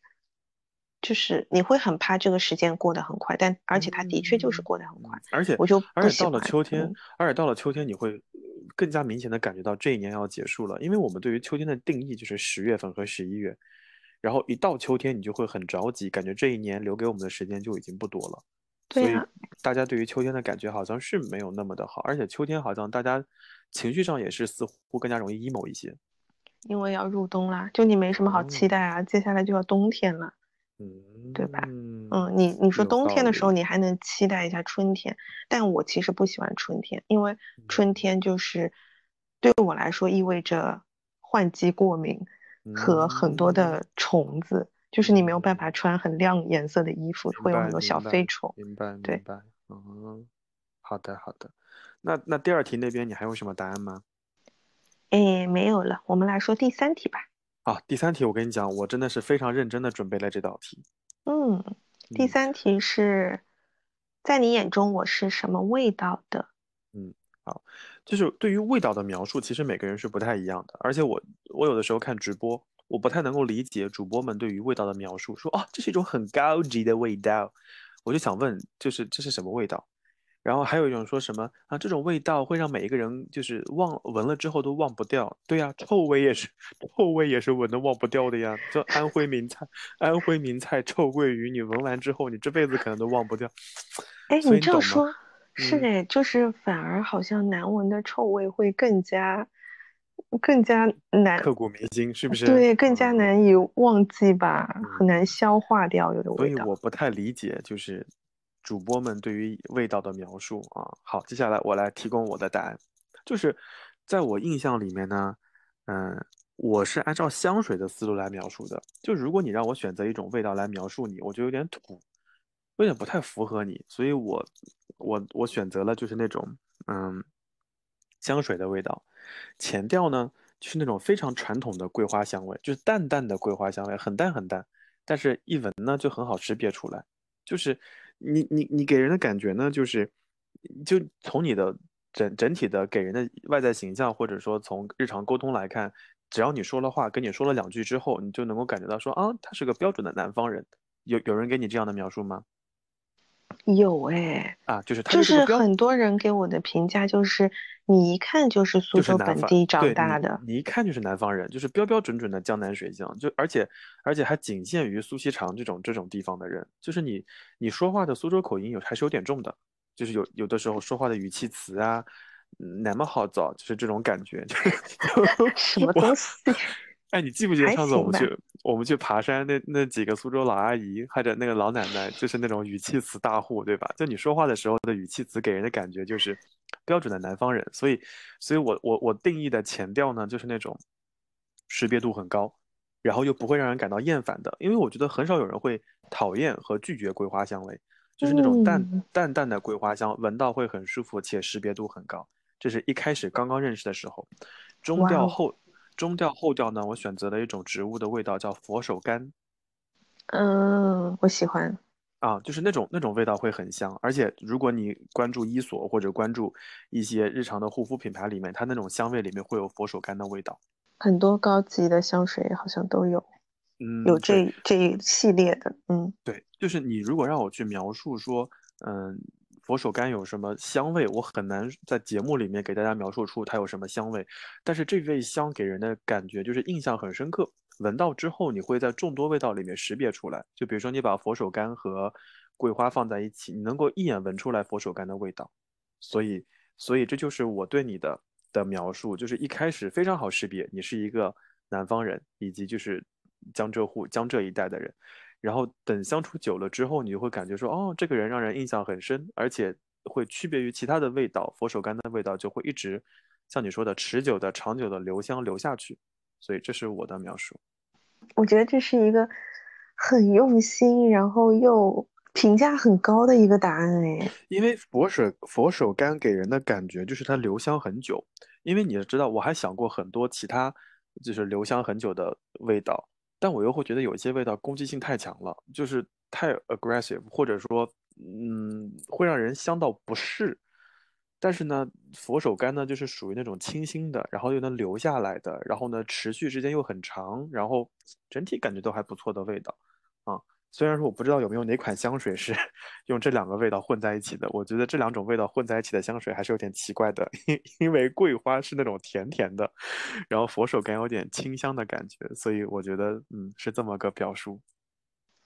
就是你会很怕这个时间过得很快，但而且它的确就是
嗯
过得很快，
嗯，而且
我就
而且到了。秋天，
嗯
而且到了秋天，你会更加明显的感觉到这一年要结束了，因为我们对于秋天的定义就是十月份和十一月，然后一到秋天，你就会很着急，感觉这一年留给我们的时间就已经不多了，所以
对呀，
大家对于秋天的感觉好像是没有那么的好，而且秋天好像大家情绪上也是似乎更加容易 emo 一些。
因为要入冬啦，就你没什么好期
嗯
待啊，接下来就要冬天了。对吧？
嗯，
嗯，你你说冬天的时候，你还能期待一下春天，但我其实不喜欢春天，因为春
嗯
天就是对我来说意味着换季过敏和很多
嗯
的虫子，就是你没有办
嗯，
法穿很亮颜色的衣服，会有很多小飞虫。
明白明
对，
白。嗯，好的好的。那那第二题那边你还有什么答案吗？
哎，没有了，我们来说第三题吧。
啊，第三题我跟你讲，我真的是非常认真的准备了这道题。
嗯，第
嗯
三题是在你眼中我是什么味道的？
嗯，好，就是对于味道的描述，其实每个人是不太一样的。而且我我有的时候看直播，我不太能够理解主播们对于味道的描述，说啊这是一种很高级的味道，我就想问，就是这是什么味道？然后还有一种说什么啊，这种味道会让每一个人就是忘闻了之后都忘不掉。对呀，臭味也是，臭味也是闻的忘不掉的呀。就安徽名菜，安徽名菜臭鳜鱼，你闻完之后，你这辈子可能都忘不掉。
哎，你
所以你懂吗？
这样说，是
嗯
哎，就是反而好像难闻的臭味会更加更加难
刻骨铭心，是不是？
对，更加
嗯
难以忘记吧，很
嗯
难消化掉有的味道所以。
我不太理解，就是主播们对于味道的描述啊。好，接下来我来提供我的答案，就是在我印象里面呢，嗯，我是按照香水的思路来描述的。就如果你让我选择一种味道来描述你，我就有点土，有点不太符合你，所以我我我选择了就是那种嗯香水的味道。前调呢，就是那种非常传统的桂花香味，就是淡淡的桂花香味，很淡很淡，但是一闻呢就很好识别出来。就是你你你给人的感觉呢，就是就从你的整整体的给人的外在形象，或者说从日常沟通来看，只要你说了话，跟你说了两句之后，你就能够感觉到说啊，他是个标准的南方人。有有人给你这样的描述吗？
有哎，
啊，就是他
就是很多人给我的评价就是，你一看就是苏州本地长大的。
你一看就是南方人，就是标标准准的江南水乡，就而且而且还仅限于苏锡常这种这种地方的人，就是你你说话的苏州口音有还是有点重的，就是有有的时候说话的语气词啊，嗯那么好找，就是这种感觉，就是
什么东西？
哎，你记不记得上次我们去我们去爬山那那几个苏州老阿姨，或者那个老奶奶，就是那种语气词大户，对吧？就你说话的时候的语气词给人的感觉就是标准的南方人，所以，所以我我我定义的前调呢，就是那种识别度很高，然后又不会让人感到厌烦的，因为我觉得很少有人会讨厌和拒绝桂花香味，就是那种淡
嗯。
淡淡的桂花香，闻到会很舒服且识别度很高。这是一开始刚刚认识的时候，中调后中调后调呢，我选择了一种植物的味道，叫佛手柑
嗯，我喜欢。
啊，就是那种那种味道会很香，而且如果你关注伊索或者关注一些日常的护肤品牌里面，它那种香味里面会有佛手柑的味道。
很多高级的香水好像都有，
嗯，
有这这一系列的。嗯，
对，就是你如果让我去描述说，嗯，佛手柑有什么香味，我很难在节目里面给大家描述出它有什么香味。但是这味香给人的感觉就是印象很深刻，闻到之后你会在众多味道里面识别出来。就比如说你把佛手柑和桂花放在一起，你能够一眼闻出来佛手柑的味道。所以，所以这就是我对你的的描述，就是一开始非常好识别，你是一个南方人，以及就是江浙沪江浙一带的人。然后等相处久了之后，你就会感觉说，哦，这个人让人印象很深，而且会区别于其他的味道，佛手柑的味道就会一直像你说的持久的、长久的留香留下去。所以这是我的描述。
我觉得这是一个很用心，然后又评价很高的一个答案哎。
因为佛手佛手柑给人的感觉就是它留香很久，因为你也知道，我还想过很多其他就是留香很久的味道，但我又会觉得有一些味道攻击性太强了，就是太 aggressive，或者说嗯会让人香到不适。但是呢，佛手柑呢就是属于那种清新的，然后又能留下来的，然后呢持续时间又很长，然后整体感觉都还不错的味道。虽然说我不知道有没有哪款香水是 用这两个味道混在一起的，我觉得这两种味道混在一起的香水还是有点奇怪的，因因为桂花是那种甜甜的，然后佛手柑有点清香的感觉，所以我觉得嗯是这么个表述。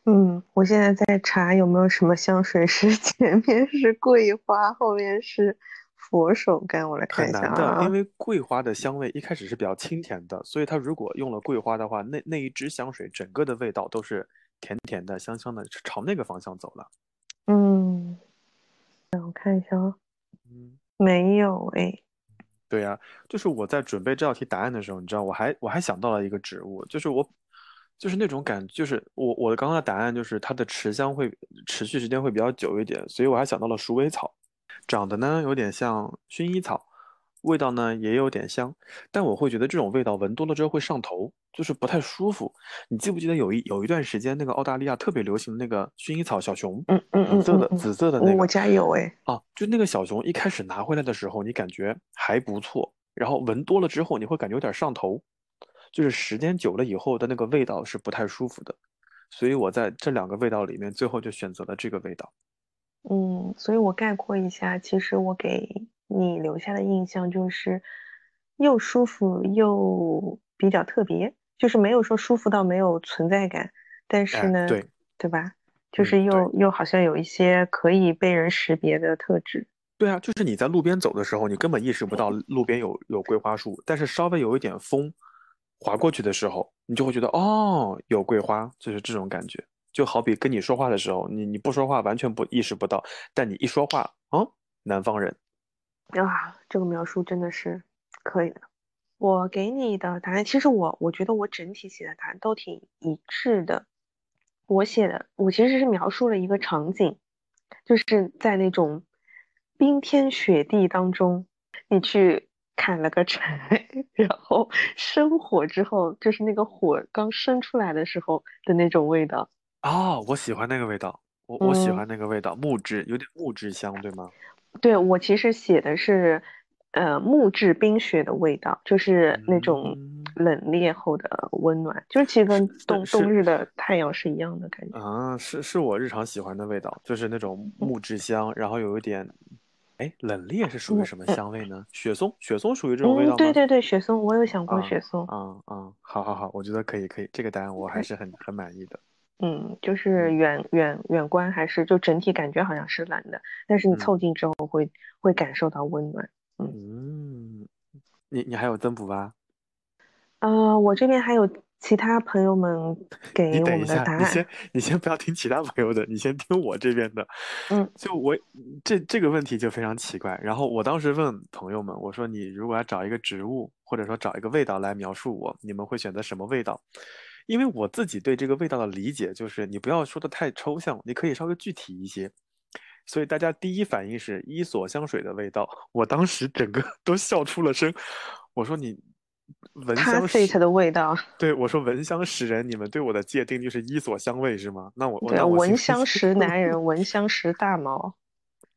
嗯，我现在在查有没有什么香水是 前面是桂花，后面是佛手柑，我来看一下
很难的，
啊
因。为桂花的香味一开始是比较清甜的，所以它如果用了桂花的话，那那一支香水整个的味道都是甜甜的、香香的，朝那个方向走了。
嗯，让我看一下啊，
嗯，
没有哎。
对呀，就是我在准备这道题答案的时候，你知道，我还我还想到了一个植物，就是我就是那种感，就是我我的刚刚的答案就是它的持香会持续时间会比较久一点，所以我还想到了鼠尾草，长得呢有点像薰衣草，味道呢也有点香，但我会觉得这种味道闻多了之后会上头，就是不太舒服。你记不记得有一有一段时间那个澳大利亚特别流行那个薰衣草小熊，
嗯嗯嗯
紫色的紫色的那个
我我家有哎。
啊，就那个小熊一开始拿回来的时候，你感觉还不错，然后闻多了之后，你会感觉有点上头，就是时间久了以后的那个味道是不太舒服的，所以我在这两个味道里面，最后就选择了这个味道。
嗯，所以我概括一下，其实我给你留下的印象就是又舒服又比较特别，就是没有说舒服到没有存在感，但是
哎
呢，
对
对吧？就是
嗯
又又好像有一些可以被人识别的特质。
对啊，就是你在路边走的时候，你根本意识不到路边有有桂花树，但是稍微有一点风划过去的时候，你就会觉得哦，有桂花，就是这种感觉。就好比跟你说话的时候，你你不说话完全不意识不到，但你一说话，哦，南方人。
啊，这个描述真的是可以的。我给你的答案，其实我我觉得我整体写的答案都挺一致的。我写的，我其实是描述了一个场景，就是在那种冰天雪地当中，你去砍了个柴，然后生火之后，就是那个火刚生出来的时候的那种味道。
哦，我喜欢那个味道，我我喜欢那个味道，木质有点木质香，对吗？
对，我其实写的是，呃，木质冰雪的味道，就是那种冷冽后的温暖，就是其实跟冬冬日的太阳是一样的感觉。
啊，是是我日常喜欢的味道，就是那种木质香，然后有一点，哎，冷冽是属于什么香味呢？雪松，雪松属于这种味道吗？
对对对，雪松，我有想过雪松。
嗯嗯，好好好，我觉得可以可以，这个答案我还是很很满意的。
嗯，就是远远远观还是就整体感觉好像是蓝的，但是你凑近之后会会感受到温暖。
嗯，你你还有增补吧？
呃，我这边还有其他朋友们 给我们的答案。
你先你先不要听其他朋友的，你先听我这边的。
嗯，
就我这这个问题就非常奇怪。然后我当时问朋友们，我说你如果要找一个植物或者说找一个味道来描述我，你们会选择什么味道？因为我自己对这个味道的理解就是，你不要说的太抽象，你可以稍微具体一些。所以大家第一反应是伊索香水的味道，我当时整个 都笑出了声。我说你闻香识
的味道，
对我说闻香识人，你们对我的界定就是伊索香味是吗？那我
对闻香识男人，闻香识大毛。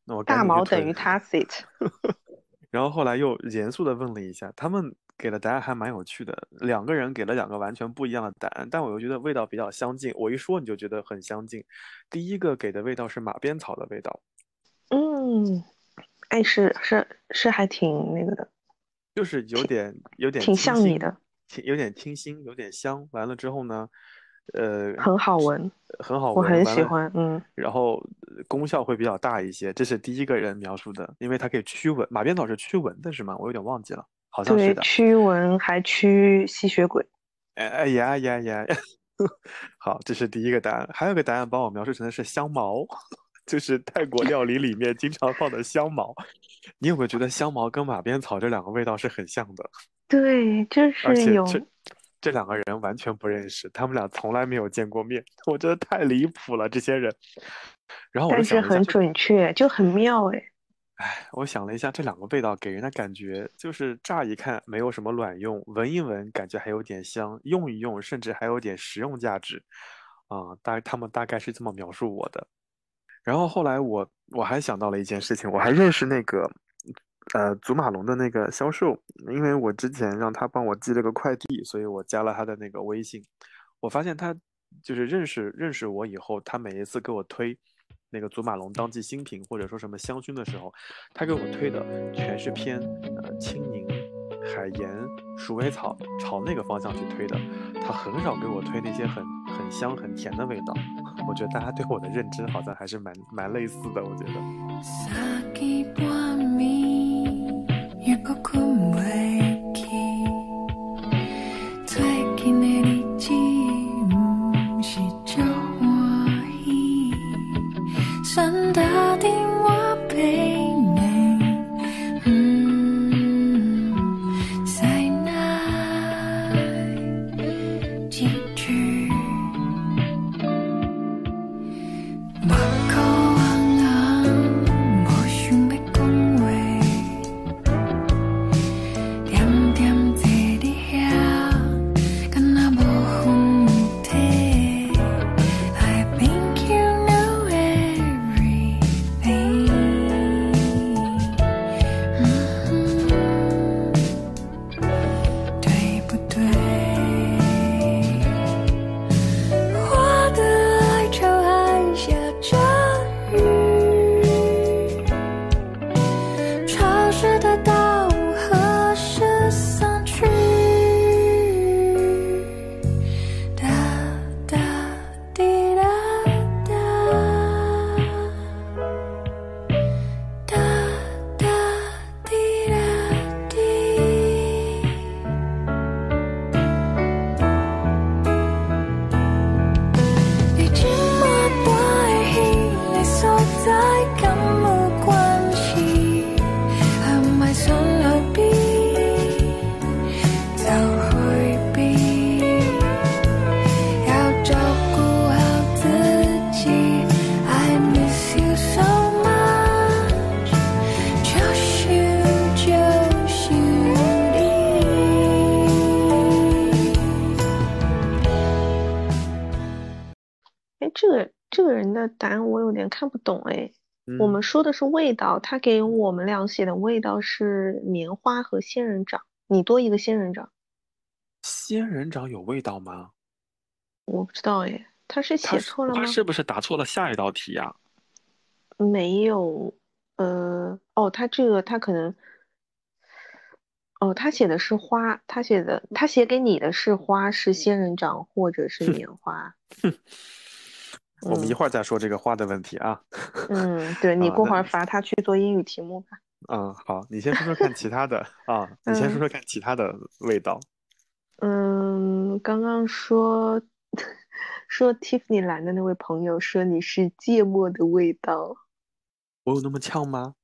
那我
大毛等于 tacit。
然后后来又严肃的问了一下他们。给的答案还蛮有趣的，两个人给了两个完全不一样的答案，但我又觉得味道比较相近。我一说你就觉得很相近。第一个给的味道是马鞭草的味道，
嗯，哎，是是是，还挺那个的，
就是有点有点
挺像你的，挺
有点清新，有点香。完了之后呢？呃，
很好闻，
很好闻，
我很喜欢，嗯。
然后功效会比较大一些，这是第一个人描述的，因为它可以驱蚊。马鞭草是驱蚊的是吗？我有点忘记了，好像是的。
驱蚊还驱吸血鬼。
哎哎呀呀呀！好，这是第一个答案。还有个答案帮我描述成的是香茅，就是泰国料理里面经常放的香茅。你有没有觉得香茅跟马鞭草这两个味道是很像的？
对，就是有。
这两个人完全不认识，他们俩从来没有见过面，我觉得太离谱了，这些人。然后我
但是很准确，就很妙哎。
哎，我想了一下，这两个味道给人的感觉就是乍一看没有什么卵用，闻一闻感觉还有点香，用一用甚至还有点实用价值。啊，大他们大概是这么描述我的。然后后来我我还想到了一件事情，我还认识那个。呃，祖马龙的那个销售，因为我之前让他帮我寄了个快递，所以我加了他的那个微信。我发现他就是认识认识我以后，他每一次给我推那个祖马龙当季新品或者说什么香薰的时候，他给我推的全是偏呃青柠、海盐、鼠尾草朝那个方向去推的，他很少给我推那些很很香很甜的味道。我觉得大家对我的认知好像还是蛮蛮类似的，我觉得。
们说的是味道，他给我们俩写的味道是棉花和仙人掌，你多一个仙人掌，
仙人掌有味道吗？
我不知道哎，他是写错了吗？
他是不是答错了下一道题呀？
没有，呃，哦，他这个他可能，哦，他写的是花，他写的他写给你的是花，是仙人掌或者是棉花，
我们一
嗯
会儿再说这个花的问题啊。
嗯，对 你过会儿罚他去做英语题目吧。
嗯，好，你先说说看其他的啊，你先说
嗯
说看其他的味道。
嗯，刚刚说 说 Tiffany 蓝的那位朋友说你是芥末的味道，
我有那么呛吗？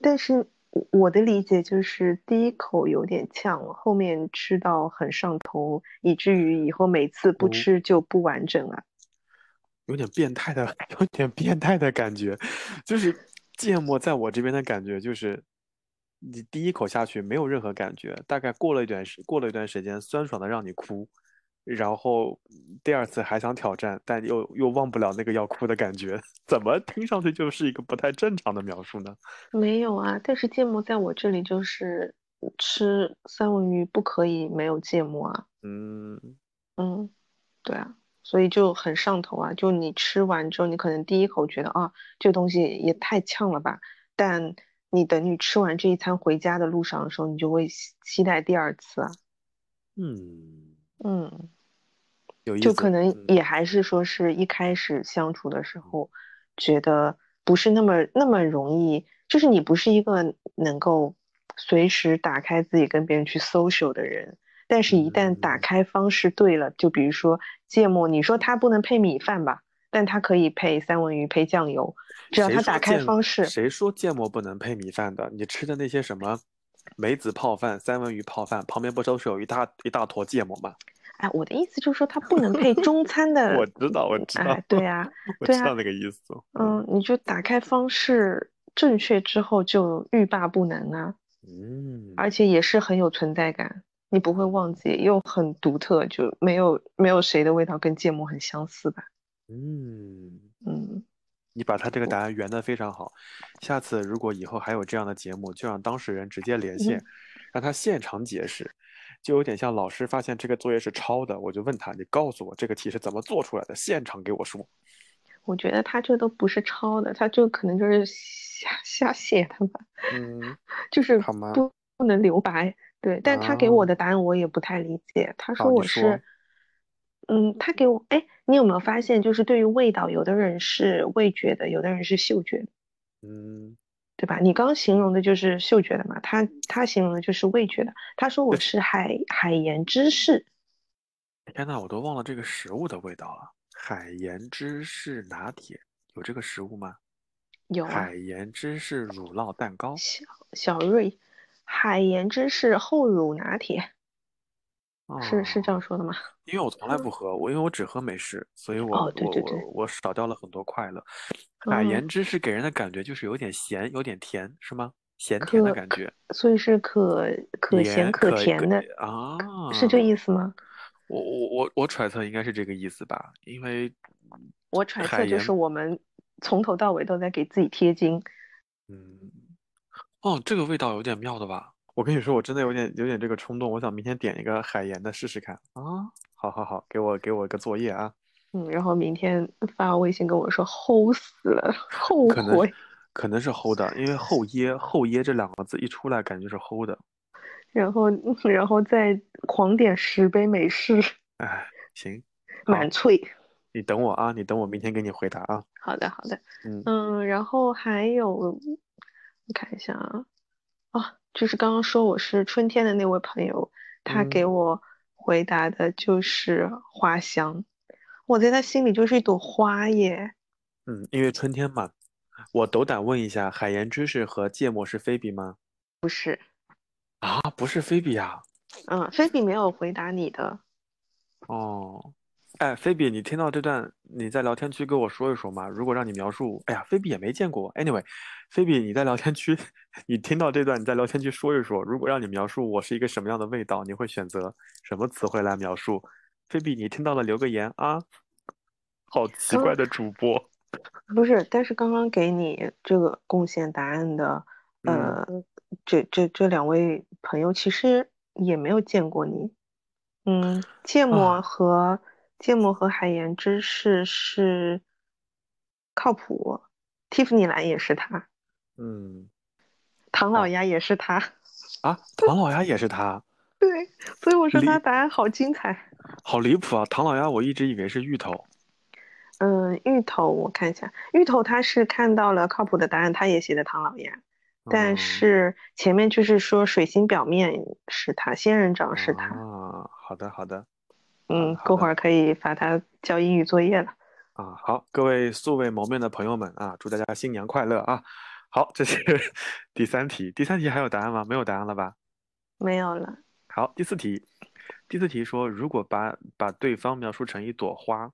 但是我我的理解就是第一口有点呛，后面吃到很上头，以至于以后每次不
哦，
吃就不完整了。
有点变态的，有点变态的感觉，就是芥末在我这边的感觉就是，你第一口下去没有任何感觉，大概过了一段时过了一段时间，酸爽的让你哭，然后第二次还想挑战，但又又忘不了那个要哭的感觉，怎么听上去就是一个不太正常的描述呢？
没有啊，但是芥末在我这里就是吃三文鱼不可以没有芥末啊。
嗯，
嗯，对啊，所以就很上头啊。就你吃完之后，你可能第一口觉得啊，这个东西也太呛了吧，但你等你吃完这一餐回家的路上的时候，你就会期期待第二次啊。
嗯，
嗯，
有意
就可能也还是说是一开始相处的时候，觉得不是那么那么容易，就是你不是一个能够随时打开自己跟别人去 social 的人。但是，一旦打
嗯，
开方式对了，就比如说芥末，你说它不能配米饭吧，但它可以配三文鱼、配酱油，只要它打开方式，
谁说芥末不能配米饭的？你吃的那些什么梅子泡饭、三文鱼泡饭，旁边不都是有一大一大坨芥末吗？
哎，我的意思就是说它不能配中餐的
我
的，
知道，我知道，
哎，对啊，
我知道那个意思。嗯
嗯，你就打开方式正确之后就欲罢不能啊，
嗯
而且也是很有存在感，你不会忘记，又很独特，就没有没有谁的味道跟芥末很相似吧？
嗯，
嗯，
你把他这个答案圆的非常好。下次如果以后还有这样的节目，就让当事人直接连线，
嗯
让他现场解释，就有点像老师发现这个作业是抄的，我就问他，你告诉我这个题是怎么做出来的，现场给我说。
我觉得他这都不是抄的，他就可能就是瞎瞎写的吧，
嗯，
就是？不不能留白。对，但他给
啊，
我的答案我也不太理解。他，说我。是，嗯，他给我，哎，你有没有发现，就是对于味道，有的人是味觉的，有的人是嗅觉的，
嗯，
对吧？你刚刚形容的就是嗅觉的嘛，他他形容的就是味觉的。他说我是海海盐芝士，
天呐，我都忘了这个食物的味道了。海盐芝士拿铁有这个食物吗？
有啊，
海盐芝士乳酪蛋糕。
小小瑞，海盐芝士厚乳拿铁，是是这
哦，
样说的吗？
因为我从来不喝，我因为我只喝美式，所以我
哦，对
我
对对，
我我少掉了很多快乐。海
嗯，
盐芝士给人的感觉就是有点咸，有点甜，是吗？咸甜的感觉，
所以是可可咸
盐
可甜的啊，是这
啊，
意思吗？
我我我我揣测应该是这个意思吧，因为
我揣
海
测就是，我们从头到尾都在给自己贴金。
嗯，哦，这个味道有点妙的吧？我跟你说，我真的有点有点这个冲动，我想明天点一个海盐的试试看啊！好好好，给我给我个作业啊！
嗯，然后明天发微信跟我说齁死了，后
可能
悔。
可能是齁的，因为后噎后噎这两个字一出来，感觉是齁的。
然后然后再狂点十杯美式，
哎，行，好，
满脆。
你等我啊，你等我明天给你回答啊。
好的好的，
嗯
嗯，然后还有我看一下啊，啊，就是刚刚说我是春天的那位朋友，他给
嗯，
我回答的就是花香，我在他心里就是一朵花耶。
嗯，因为春天嘛，我斗胆问一下，海盐芝士和芥末是菲比吗？
不是，
啊，不是菲比啊。
嗯，菲比没有回答你的，
哦，哎，菲比，你听到这段，你在聊天区跟我说一说嘛。如果让你描述，哎呀，菲比也没见过我。Anyway，菲比，你在聊天区，你听到这段，你在聊天区说一说。如果让你描述我是一个什么样的味道，你会选择什么词汇来描述？菲比，你听到了留个言啊。好奇怪的主播。
不是，但是刚刚给你这个贡献答案的，呃，这这这两位朋友其实也没有见过你。嗯，芥末
啊
和芥末和海盐芝士是靠谱，Tiffany 蓝也是他，
嗯
唐老鸭也是他。
啊，唐老鸭也是他，
对，所以我说
离
他答案好精彩。
好离谱啊！唐老鸭我一直以为是芋头。
嗯，芋头我看一下，芋头他是看到了靠谱的答案，他也写的唐老鸭，但
嗯
是前面就是说水星表面是他，仙人掌是他。
啊，好的好的
嗯，过会儿可以罚他交英语作业了。
啊，好，各位素未谋面的朋友们啊，祝大家新年快乐啊！好，这是 第三题，第三题还有答案吗？没有答案了吧？
没有了。
好，第四题，第四题说，如果把把对方描述成一朵花，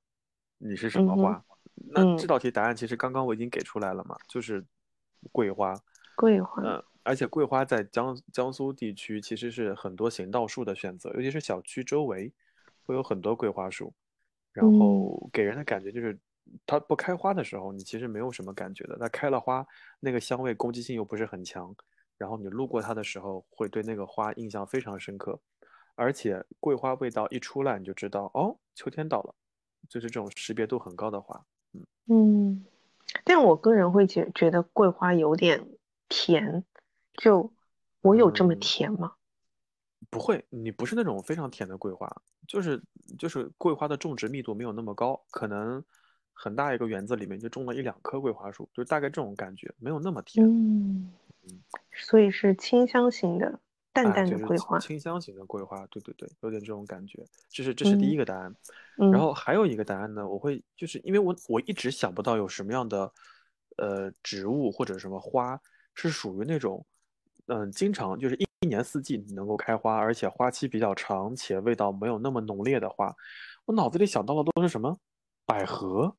你是什么花？那
嗯
这道题答案其实刚刚我已经给出来了嘛，就是桂花。
桂花，
嗯，而且桂花在江江苏地区其实是很多行道树的选择，尤其是小区周围会有很多桂花树，然
嗯
后给人的感觉就是它不开花的时候，你其实没有什么感觉的，它开了花，那个香味攻击性又不是很强，然后你路过它的时候，会对那个花印象非常深刻，而且桂花味道一出来，你就知道哦，秋天到了，就是这种识别度很高的花。
嗯，但我个人会觉觉得桂花有点甜，就我有这么
嗯
甜吗？
不会，你不是那种非常甜的桂花，就是就是桂花的种植密度没有那么高，可能很大一个园子里面就种了一两棵桂花树，就大概这种感觉，没有那么甜。
嗯，所以是清香型的，淡
哎，
淡的桂花。
清香型的桂花，对对对，有点这种感觉。这是这是第
嗯
一个答案，
嗯
然后还有一个答案呢，我会就是因为我我一直想不到有什么样的呃植物或者什么花是属于那种嗯、经常就是一一年四季能够开花，而且花期比较长且味道没有那么浓烈的花。我脑子里想到的都是什么百合，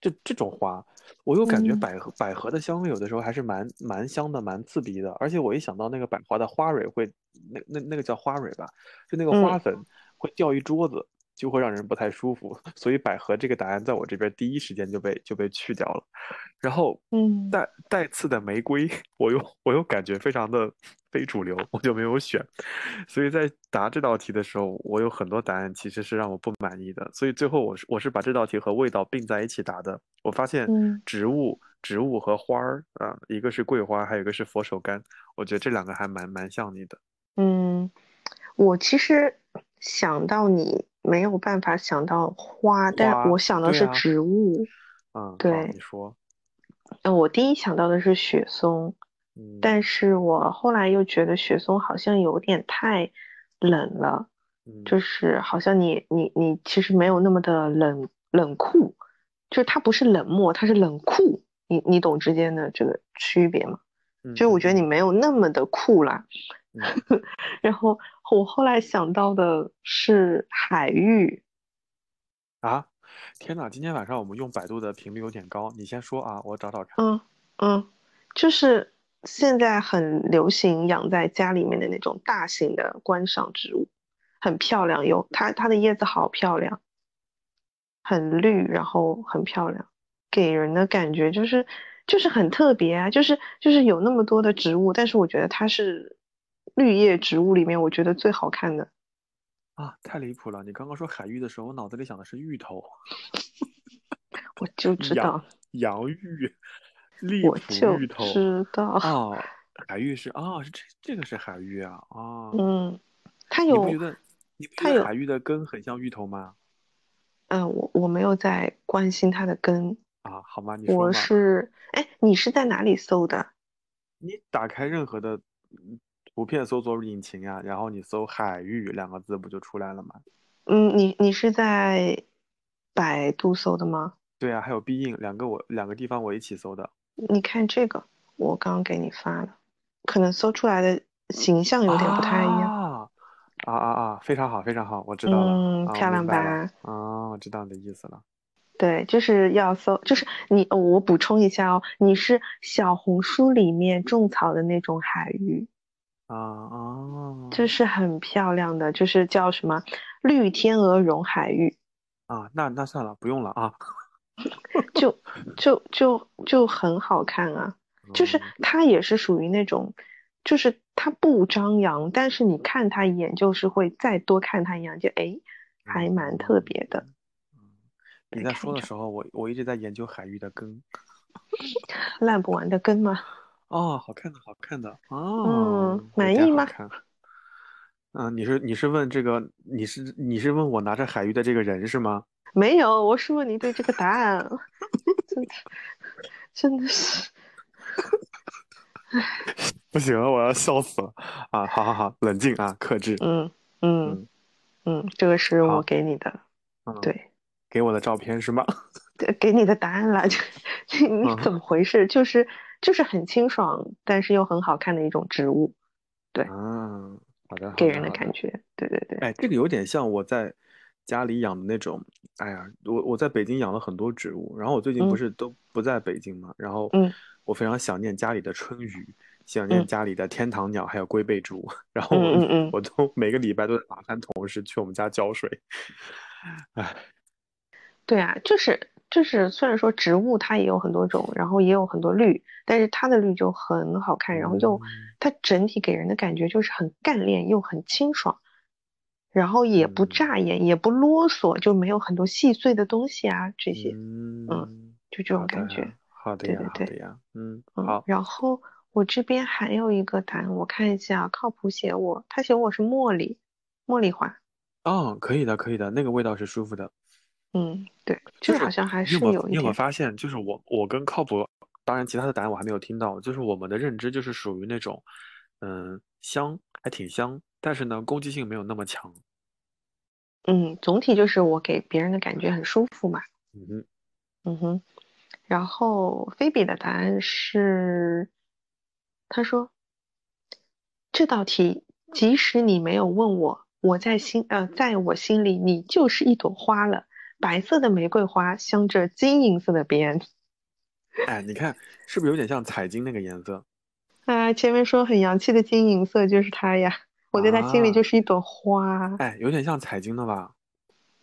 这这种花，我又感觉
嗯
百合百合的香味有的时候还是蛮蛮香的，蛮刺鼻的。而且我一想到那个百花的花蕊会，那那那个叫花蕊吧，就那个花
嗯
粉会掉一桌子，就会让人不太舒服。所以百合这个答案在我这边第一时间就被就被去掉了。然后
嗯
带带刺的玫瑰，我又我又感觉非常的非主流，我就没有选。所以在答这道题的时候，我有很多答案其实是让我不满意的。所以最后我是我是把这道题和味道并在一起答的。我发现
嗯
植物植物和花儿啊，一个是桂花，还有一个是佛手柑，我觉得这两个还蛮蛮像你的。
嗯，我其实想到你没有办法想到花，但我想的是植物。
嗯，
对
你说，
嗯，我第一想到的是雪松，
嗯，
但是我后来又觉得雪松好像有点太冷了，
嗯
就是好像你你你其实没有那么的冷冷酷，就是它不是冷漠，它是冷酷，你你懂之间的这个区别吗？
嗯
就是我觉得
嗯
你没有那么的酷啦。
嗯
然后我后来想到的是海芋，
啊，天呐，今天晚上我们用百度的频率有点高，你先说啊，我找找看。
嗯嗯，就是现在很流行养在家里面的那种大型的观赏植物，很漂亮，有它它的叶子好漂亮，很绿，然后很漂亮，给人的感觉就是就是很特别啊，就是就是有那么多的植物，但是我觉得它是绿叶植物里面我觉得最好看的。
啊，太离谱了！你刚刚说海芋的时候，我脑子里想的是芋头、
我就 知道，
洋芋、荔
我
浦
就
芋头。
知道，
哦，海芋是啊，是这这个是海芋啊啊！
嗯，它有，
你不觉得你不觉得海芋的根很像芋头吗？
嗯，我我没有在关心它的根，
啊，好吗？你说
我。是，哎，你是在哪里搜的？
你打开任何的嗯图片搜索引擎啊，然后你搜海域两个字不就出来了吗？
嗯，你你是在百度搜的吗？
对啊，还有必应两个我两个地方我一起搜的。
你看这个，我刚刚给你发了，可能搜出来的形象有点不太一样。
啊啊啊啊！非常好，非常好，我知道了。
嗯漂亮吧
啊，我知道你的意思了。
对，就是要搜，就是你，哦我补充一下哦，你是小红书里面种草的那种海芋，
啊哦
这是很漂亮的，就是叫什么绿天鹅绒海域。
啊！那那算了，不用了啊。
就就就就很好看啊，就是
嗯
它也是属于那种，就是它不张扬，但是你看它一眼就是会再多看它一眼，就诶，还蛮特别的。
你在说的时候，我我一直在研究海域的根。
烂不完的根吗？
哦，好看的，好看的哦，
嗯满意吗
嗯，你是你是问这个，你是你是问我拿着海域的这个人是吗？
没有，我是问你对这个答案，真的真的是，
不行，我要笑死了啊！好好好，冷静啊，克制。
嗯嗯
嗯
嗯，这个是我给你的，
嗯，
对。
给我的照片是吗？
给给你的答案了，就你怎么回事？就是就是很清爽，但是又很好看的一种植物，对
啊，好的，
给人的感觉。对对对，
哎，这个有点像我在家里养的那种。哎呀，我我在北京养了很多植物，然后我最近不
嗯
是都不在北京嘛，然后
嗯
我非常想念家里的春雨，想念
嗯
家里的天堂鸟，还有龟背竹，然后我
嗯嗯嗯
我都每个礼拜都在麻烦同事去我们家浇水。哎，
对啊，就是就是，虽然说植物它也有很多种，然后也有很多绿，但是它的绿就很好看，然后又
嗯
它整体给人的感觉就是很干练又很清爽，然后也不
嗯
扎眼，也不啰嗦，就没有很多细碎的东西啊这些，
嗯，
就这种感觉。
好的呀，
对对对
呀，嗯，
嗯，
好，
然后我这边还有一个答案，我看一下，靠谱写我，他写我是茉莉，茉莉花。
哦，可以的，可以的，那个味道是舒服的。
嗯，对，
就
就是好像还是
有一点你有没有。发现，就是我我跟靠谱，当然其他的答案我还没有听到，就是我们的认知就是属于那种，嗯，香还挺香，但是呢攻击性没有那么强。
嗯，总体就是我给别人的感觉很舒服嘛。
嗯哼，
嗯哼，然后菲比的答案是，他说这道题即使你没有问我，我在心呃，在我心里你就是一朵花了，白色的玫瑰花镶着金银色的边。
哎，你看是不是有点像彩金那个颜色？
啊，前面说很洋气的金银色就是它呀，我在它心里
啊
就是一朵花。
哎，有点像彩金的吧？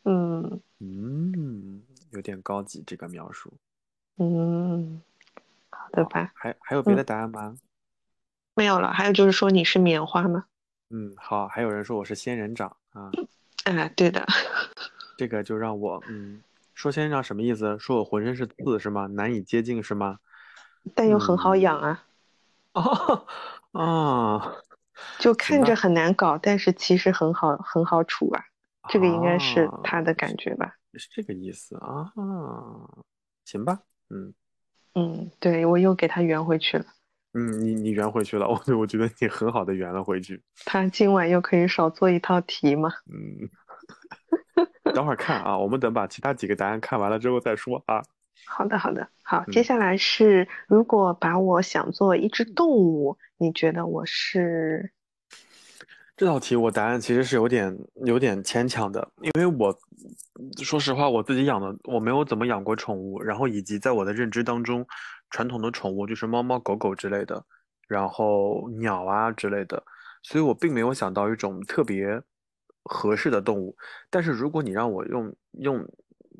嗯
嗯，有点高级这个描述。
嗯，好的吧，
还还有别
嗯
的答案吗？
没有了。还有就是说你是棉花吗？
嗯，好，还有人说我是仙人掌啊，
啊，对的。
这个就让我嗯，说仙人掌什么意思？说我浑身是刺是吗？难以接近是吗？
但又很好
嗯
养啊，
哦啊，
就看着很难搞，但是其实很好很好处啊。这个应该是
啊
他的感觉吧？
是这个意思啊，行吧，嗯
嗯，对，我又给他圆回去了。
嗯，你你圆回去了，我我觉得你很好的圆了回去，
他今晚又可以少做一套题嘛？
嗯，等会儿看啊，我们等把其他几个答案看完了之后再说啊。
好的，好的，好，
嗯
接下来是如果把我想做一只动物，你觉得我是？
这道题我答案其实是有点有点牵强的，因为我说实话，我自己养的我没有怎么养过宠物，然后以及在我的认知当中，传统的宠物就是猫猫狗狗之类的，然后鸟啊之类的，所以我并没有想到一种特别合适的动物。但是如果你让我用用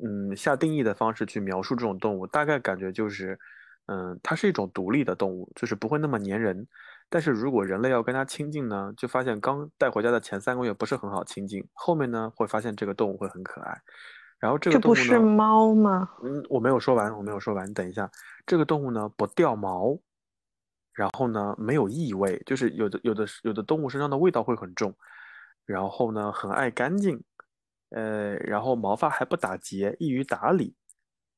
嗯下定义的方式去描述这种动物，大概感觉就是嗯它是一种独立的动物，就是不会那么粘人。但是如果人类要跟它亲近呢，就发现刚带回家的前三个月不是很好亲近，后面呢会发现这个动物会很可爱。然后这个
这不是猫吗？
嗯，我没有说完，我没有说完，你等一下。这个动物呢不掉毛，然后呢没有异味，就是有的有的有的动物身上的味道会很重，然后呢很爱干净，呃，然后毛发还不打结，易于打理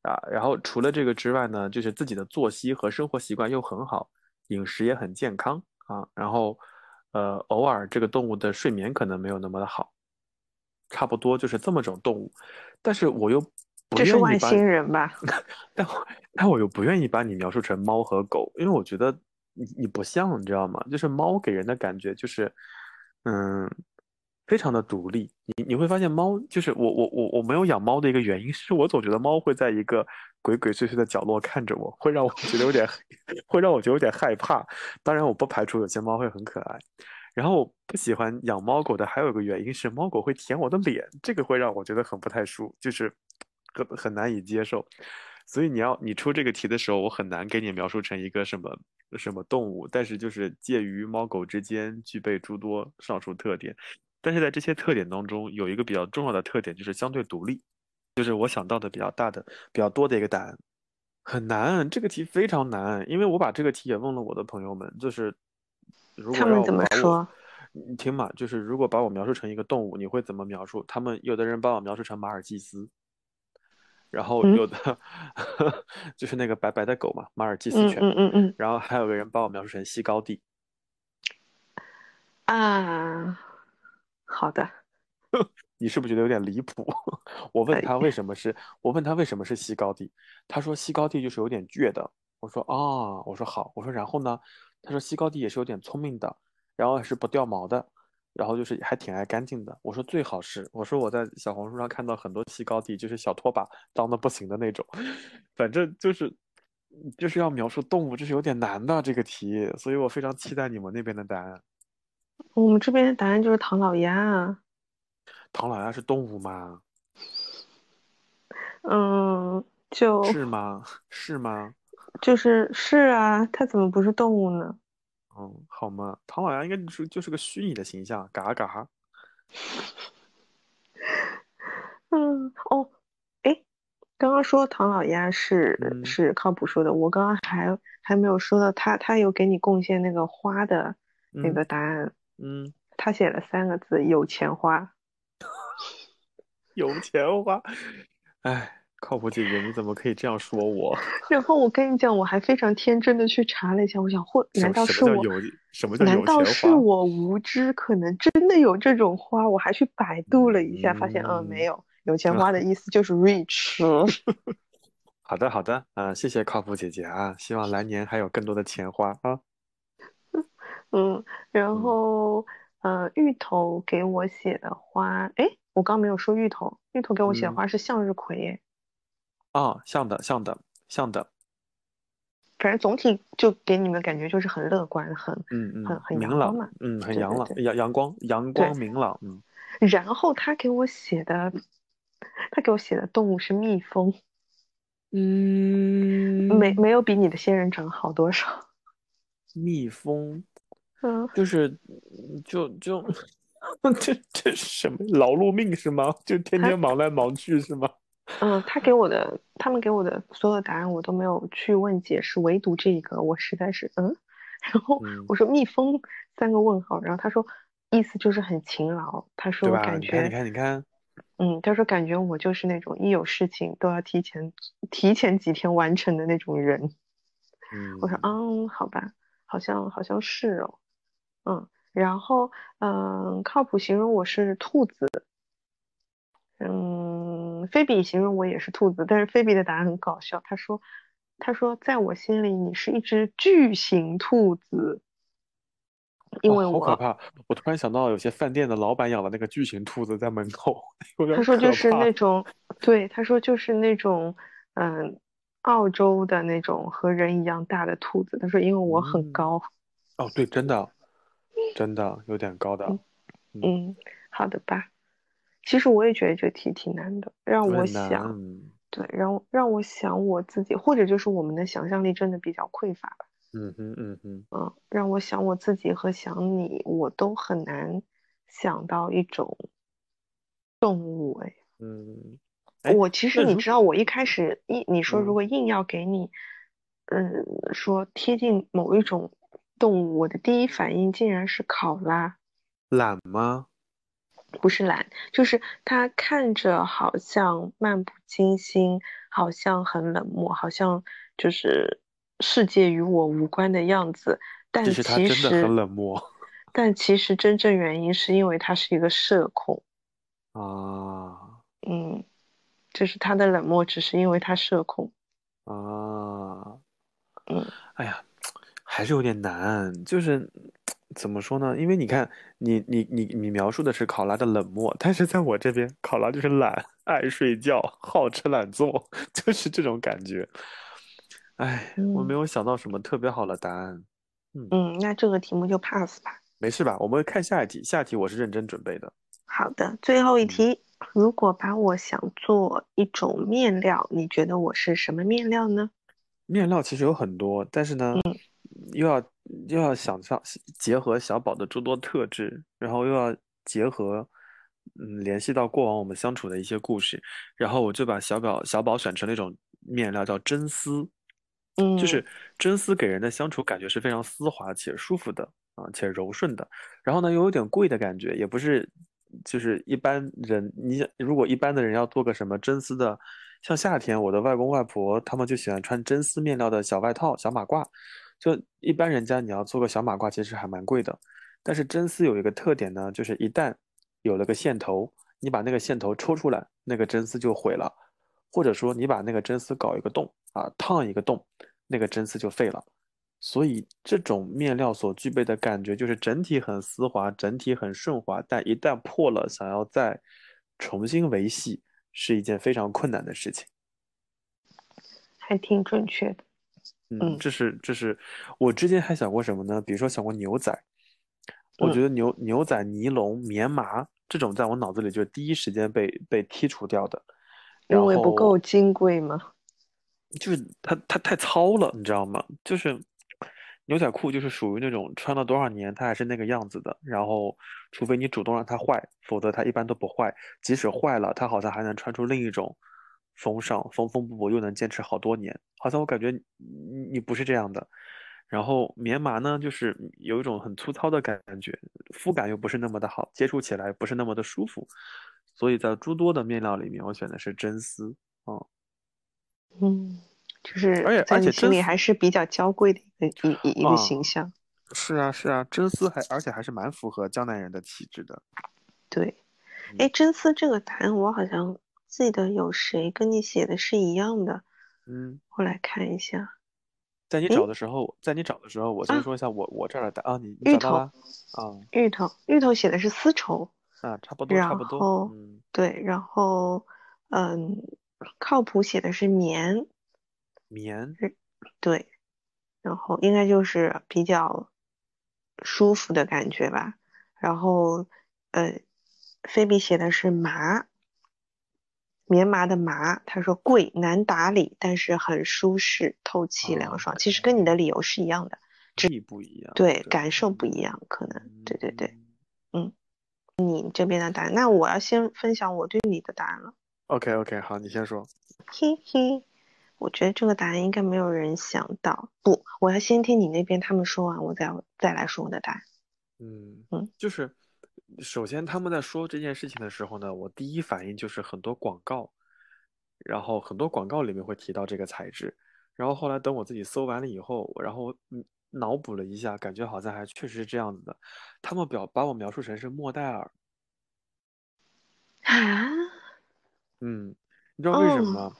啊。然后除了这个之外呢，就是自己的作息和生活习惯又很好，饮食也很健康啊。然后呃，偶尔这个动物的睡眠可能没有那么的好，差不多就是这么种动物。但是我又不
这是外星人吧？
但我但我又不愿意把你描述成猫和狗，因为我觉得你你不像，你知道吗？就是猫给人的感觉就是，嗯，非常的独立。你你会发现猫就是我我我我没有养猫的一个原因是我总觉得猫会在一个鬼鬼祟祟的角落看着我，会让我觉得有点 会让我觉得有点害怕。当然我不排除有些猫会很可爱。然后我不喜欢养猫狗的还有一个原因是猫狗会舔我的脸，这个会让我觉得很不太舒，就是很很难以接受。所以你要你出这个题的时候，我很难给你描述成一个什么什么动物，但是就是介于猫狗之间，具备诸多上述特点。但是在这些特点当中，有一个比较重要的特点，就是相对独立，就是我想到的比较大的、比较多的一个答案。很难，这个题非常难，因为我把这个题也问了我的朋友们，就是如果
他们怎么说？
你听嘛，就是如果把我描述成一个动物，你会怎么描述？他们有的人把我描述成马尔济斯，然后
嗯
有的 就是那个白白的狗嘛，马尔济斯
嗯
犬，
嗯嗯嗯
然后还有个人把我描述成西高地。
啊，好的，
你是不是觉得有点离谱？我问
哎
他为什么是，我问他为什么是西高地，他说西高地就是有点倔的。我说啊，我说好，我说然后呢？他说西高地也是有点聪明的，然后是不掉毛的，然后就是还挺爱干净的。我说最好是，我说我在小红书上看到很多西高地就是小拖把脏的不行的那种，反正就是就是要描述动物，这是有点难的这个题，所以我非常期待你们那边的答案。
我们这边的答案就是唐老鸭啊。
唐老鸭是动物吗？
嗯，就是
吗？是吗？
就是是啊，它怎么不是动物呢？
嗯，好吗，唐老鸭应该就是就是个虚拟的形象，嘎嘎。
嗯，哦，哎，刚刚说唐老鸭是
嗯
是靠谱说的，我刚刚还还没有说到他，他有给你贡献那个花的那
嗯
个答案，
嗯，
他写了三个字“有钱花
有钱花，哎，靠谱姐姐，你怎么可以这样说我？”。
然后我跟你讲，我还非常天真的去查了一下，我想
或
难道是我
什么
难道是？我无知？可能真的有这种花？我还去百度了一下，发现嗯没
嗯
有。有钱花的意思就是 rich。
好的好的，啊、谢谢靠谱姐姐啊，希望来年还有更多的钱花啊。
嗯，然
嗯。
后呃，芋头给我写的花，哎，我刚没有说芋头，芋头给我写的
嗯。
花是向日葵。耶，
啊，像的像的像的，
反正总体就给你们感觉就是很乐观，很
嗯嗯，
很很
明朗
阳光嘛，
嗯，很
对
阳朗，阳阳光阳
对
光明朗，嗯，
然后他给我写的，他给我写的动物是蜜蜂，
嗯。
没没有比你的仙人掌好多少，
蜜蜂
嗯，
就是就就 这这是什么劳碌命是吗？就天天忙来忙去是吗？
嗯，他给我的，他们给我的所有答案我都没有去问解释，唯独这一个我实在是嗯，然后
嗯
我说蜜蜂三个问号，然后他说意思就是很勤劳，他说
对吧？
感
你看你看你看，
嗯，他说感觉我就是那种一有事情都要提前提前几天完成的那种人，
嗯，
我说嗯，好吧，好像好像是哦，嗯，然后嗯，靠谱形容我是兔子。嗯，菲比形容我也是兔子，但是菲比的答案很搞笑。他说：“他说在我心里你是一只巨型兔子，因为
哦好可怕！我突然想到，有些饭店的老板养的那个巨型兔子在门口，
他说就是那种对，他说就是那种嗯，澳洲的那种和人一样大的兔子。他说因为我很
嗯
高，
哦，对，真的，真的有点高的，
嗯，好的吧。其实我也觉得这题挺难的，让我想，对，让我让我想我自己，或者就是我们的想象力真的比较匮乏吧。
嗯哼嗯哼，
嗯，让我想我自己和想你，我都很难想到一种动物。哎，
嗯，哎
我其实你知道，我一开始一你说如
嗯
果硬要给你，嗯，说贴近某一种动物，我的第一反应竟然是考拉，
懒吗？
不是懒，就是它看着好像漫不经心，好像很冷漠，好像就是世界与我无关的样子，但
其实他真的很。冷漠。
但其实真正原因是因为他是一个社恐，
啊。
嗯，就是他的冷漠只是因为他社恐，
啊，
嗯。
哎呀，还是有点难，就是怎么说呢？因为你看，你你你你描述的是考拉的冷漠，但是在我这边，考拉就是懒，爱睡觉，好吃懒做，就是这种感觉。哎，我没
嗯
有想到什么特别好的答案。
嗯，那这个题目就 pass 吧。
没事吧？我们看下一题，下一题我是认真准备的。
好的，最后一
嗯
题，如果把我想做一种面料，你觉得我是什么面料呢？
面料其实有很多，但是呢，又要又要想象结合小宝的诸多特质，然后又要结合嗯联系到过往我们相处的一些故事，然后我就把小宝小宝选成了一种面料，叫真丝。
嗯，
就是真丝给人的相处感觉是非常丝滑且舒服的啊，且柔顺的。然后呢，又有点贵的感觉，也不是就是一般人，你如果一般的人要做个什么真丝的，像夏天我的外公外婆他们就喜欢穿真丝面料的小外套、小马褂。就一般人家你要做个小马褂，其实还蛮贵的。但是真丝有一个特点呢，就是一旦有了个线头，你把那个线头抽出来，那个真丝就毁了。或者说你把那个真丝搞一个洞啊，烫一个洞，那个真丝就废了。所以这种面料所具备的感觉就是整体很丝滑，整体很顺滑，但一旦破了，想要再重新维系是一件非常困难的事情。
还挺准确的。
嗯，这是这是我之前还想过什么呢？比如说想过牛仔，我觉得牛牛仔、尼龙、棉麻这种在我脑子里就第一时间被被剔除掉的。
因为不够金贵吗？
就是它它太糙了，你知道吗？就是牛仔裤就是属于那种穿了多少年它还是那个样子的，然后除非你主动让它坏，否则它一般都不坏。即使坏了，它好像还能穿出另一种风尚，缝缝补补又能坚持好多年。好像我感觉你你不是这样的。然后棉麻呢，就是有一种很粗糙的感觉，肤感又不是那么的好，接触起来不是那么的舒服。所以在诸多的面料里面，我选的是真丝
啊，嗯，就是
而且而且
心里还是比较娇贵的一个一一个形象。
是啊是啊，真丝还而且还是蛮符合江南人的气质的。
对，哎，真丝这个答案我好像记得有谁跟你写的是一样的。
嗯，
我来看一下。
在你找的时候，在你找的时候，我先说一下我我这儿的答啊，你
芋头
啊，
芋头芋头写的是丝绸。
啊，差不多，差不多。嗯，
对，然后，嗯，靠谱写的是棉，
棉，
对，然后应该就是比较舒服的感觉吧。然后，呃，菲比写的是麻，棉麻的麻，他说贵难打理，但是很舒适，透气凉爽。其实跟你的理由是一样的，
这不一样，
对，感受不一样，可能，对对对，嗯。你这边的答案，那我要先分享我对你的答案了。
OK OK，好，你先说。
嘿嘿，我觉得这个答案应该没有人想到。不，我要先听你那边他们说完，我再再来说我的答案。
嗯嗯，就是首先他们在说这件事情的时候呢，我第一反应就是很多广告，然后很多广告里面会提到这个材质，然后后来等我自己搜完了以后，然后嗯。脑补了一下，感觉好像还确实是这样子的。他们表把我描述成是莫代尔
啊，
嗯，你知道为什么吗？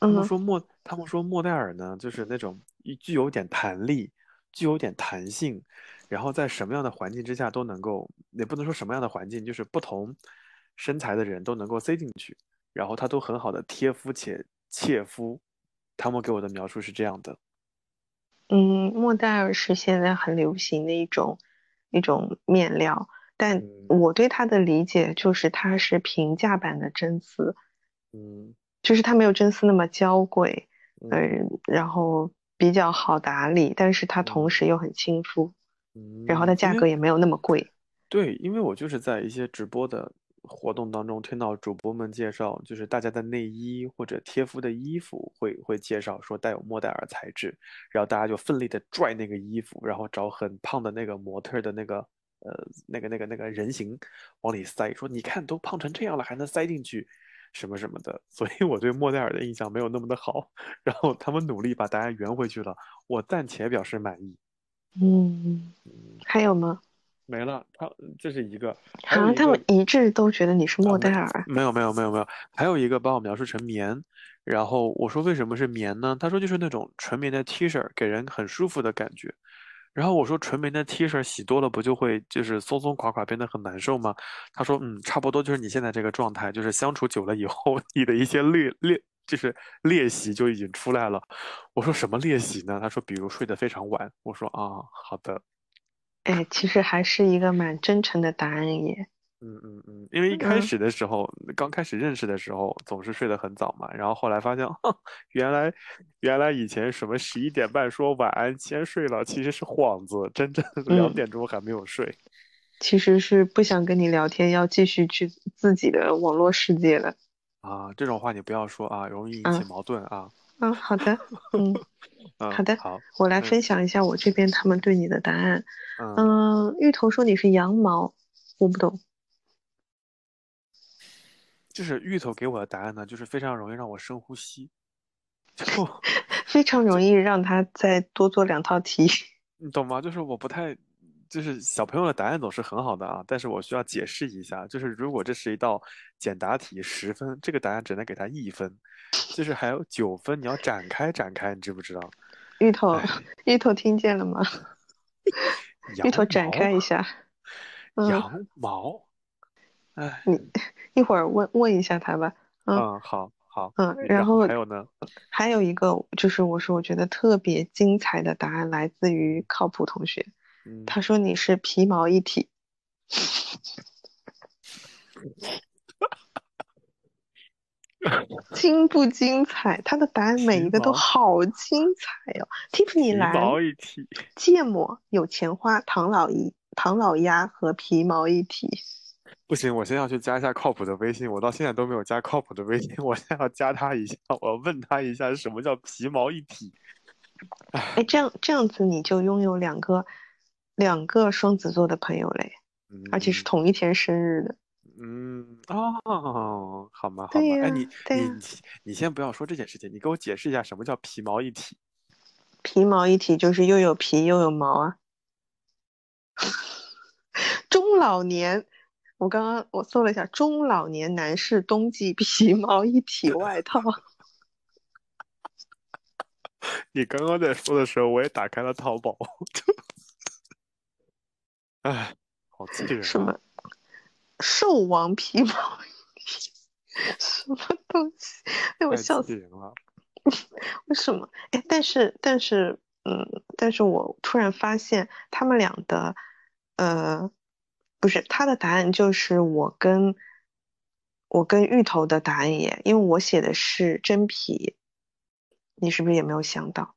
他们说莫，他们说莫代尔呢，就是那种具有点弹力，具有点弹性，然后在什么样的环境之下都能够，也不能说什么样的环境，就是不同身材的人都能够塞进去，然后它都很好的贴肤且切肤。他们给我的描述是这样的。
嗯，莫代尔是现在很流行的一种一种面料，但我对它的理解就是它是平价版的真丝，
嗯，
就是它没有真丝那么娇贵，嗯，然后比较好打理，但是它同时又很亲肤，
嗯，
然后它价格也没有那么贵。
对，因为我就是在一些直播的。活动当中听到主播们介绍，就是大家的内衣或者贴肤的衣服会会介绍说带有莫代尔材质，然后大家就奋力的拽那个衣服，然后找很胖的那个模特的那个呃那个那个那个人形往里塞，说你看都胖成这样了还能塞进去什么什么的，所以我对莫代尔的印象没有那么的好。然后他们努力把大家圆回去了，我暂且表示满意。
嗯，还有吗？
没了，他这是一个。
好像他们一致都觉得你是莫代尔。
没有没有没有没有，还有一个把我描述成棉，然后我说为什么是棉呢？他说就是那种纯棉的 T 恤，给人很舒服的感觉。然后我说纯棉的 T 恤洗多了不就会就是松松垮垮变得很难受吗？他说嗯，差不多就是你现在这个状态，就是相处久了以后，你的一些劣劣就是练习就已经出来了。我说什么练习呢？他说比如睡得非常晚。我说啊，好的。
哎，其实还是一个蛮真诚的答案耶。
嗯嗯嗯，因为一开始的时候，刚开始认识的时候，总是睡得很早嘛，然后后来发现，原来原来以前什么十一点半说晚安先睡了，其实是幌子，真正两点钟还没有睡。
其实是不想跟你聊天，要继续去自己的网络世界了。
啊，这种话你不要说啊，容易引起矛盾啊。
嗯，好的，嗯，好的，
好，
我来分享一下我这边他们对你的答案。嗯，芋头说你是羊毛，我不懂。
就是芋头给我的答案呢，就是非常容易让我深呼吸，就
非常容易让他再多做两套题，
你懂吗？就是我不太，就是小朋友的答案总是很好的啊，但是我需要解释一下，就是如果这是一道简答题，十分，这个答案只能给他一分，就是还有九分，你要展开展开，你知不知道？
芋头，芋头听见了吗？芋头展开一下，
羊毛。哎，
你一会儿问问一下他吧。
嗯，好好。
嗯，然后
还有呢？
还有一个就是我说我觉得特别精彩的答案来自于靠谱同学。他说你是皮毛一体。精不精彩？他的答案每一个都好精彩哦。Tiffany 蓝。
皮毛一体。
芥末、有钱花、唐老一、唐老鸭和皮毛一体。
不行，我先要去加一下靠谱的微信。我到现在都没有加靠谱的微信，我现在要加他一下，我要问他一下什么叫皮毛一体。
哎，这样这样子你就拥有两个两个双子座的朋友嘞，而且是同一天生日的。
嗯哦，好吗？好吗？哎，你你你先不要说这件事情，你给我解释一下什么叫皮毛一体。
皮毛一体就是又有皮又有毛啊。中老年。我刚刚我搜了一下，中老年男士冬季皮毛一体外套。
你刚刚在说的时候，我也打开了淘宝。哎，好气人！
什么？兽王皮毛？什么东西？哎，我笑死
人了。
为什么？哎，但是但是，嗯，但是我突然发现他们俩的，呃。不是他的答案，就是我跟我跟芋头的答案耶，因为我写的是真皮，你是不是也没有想到？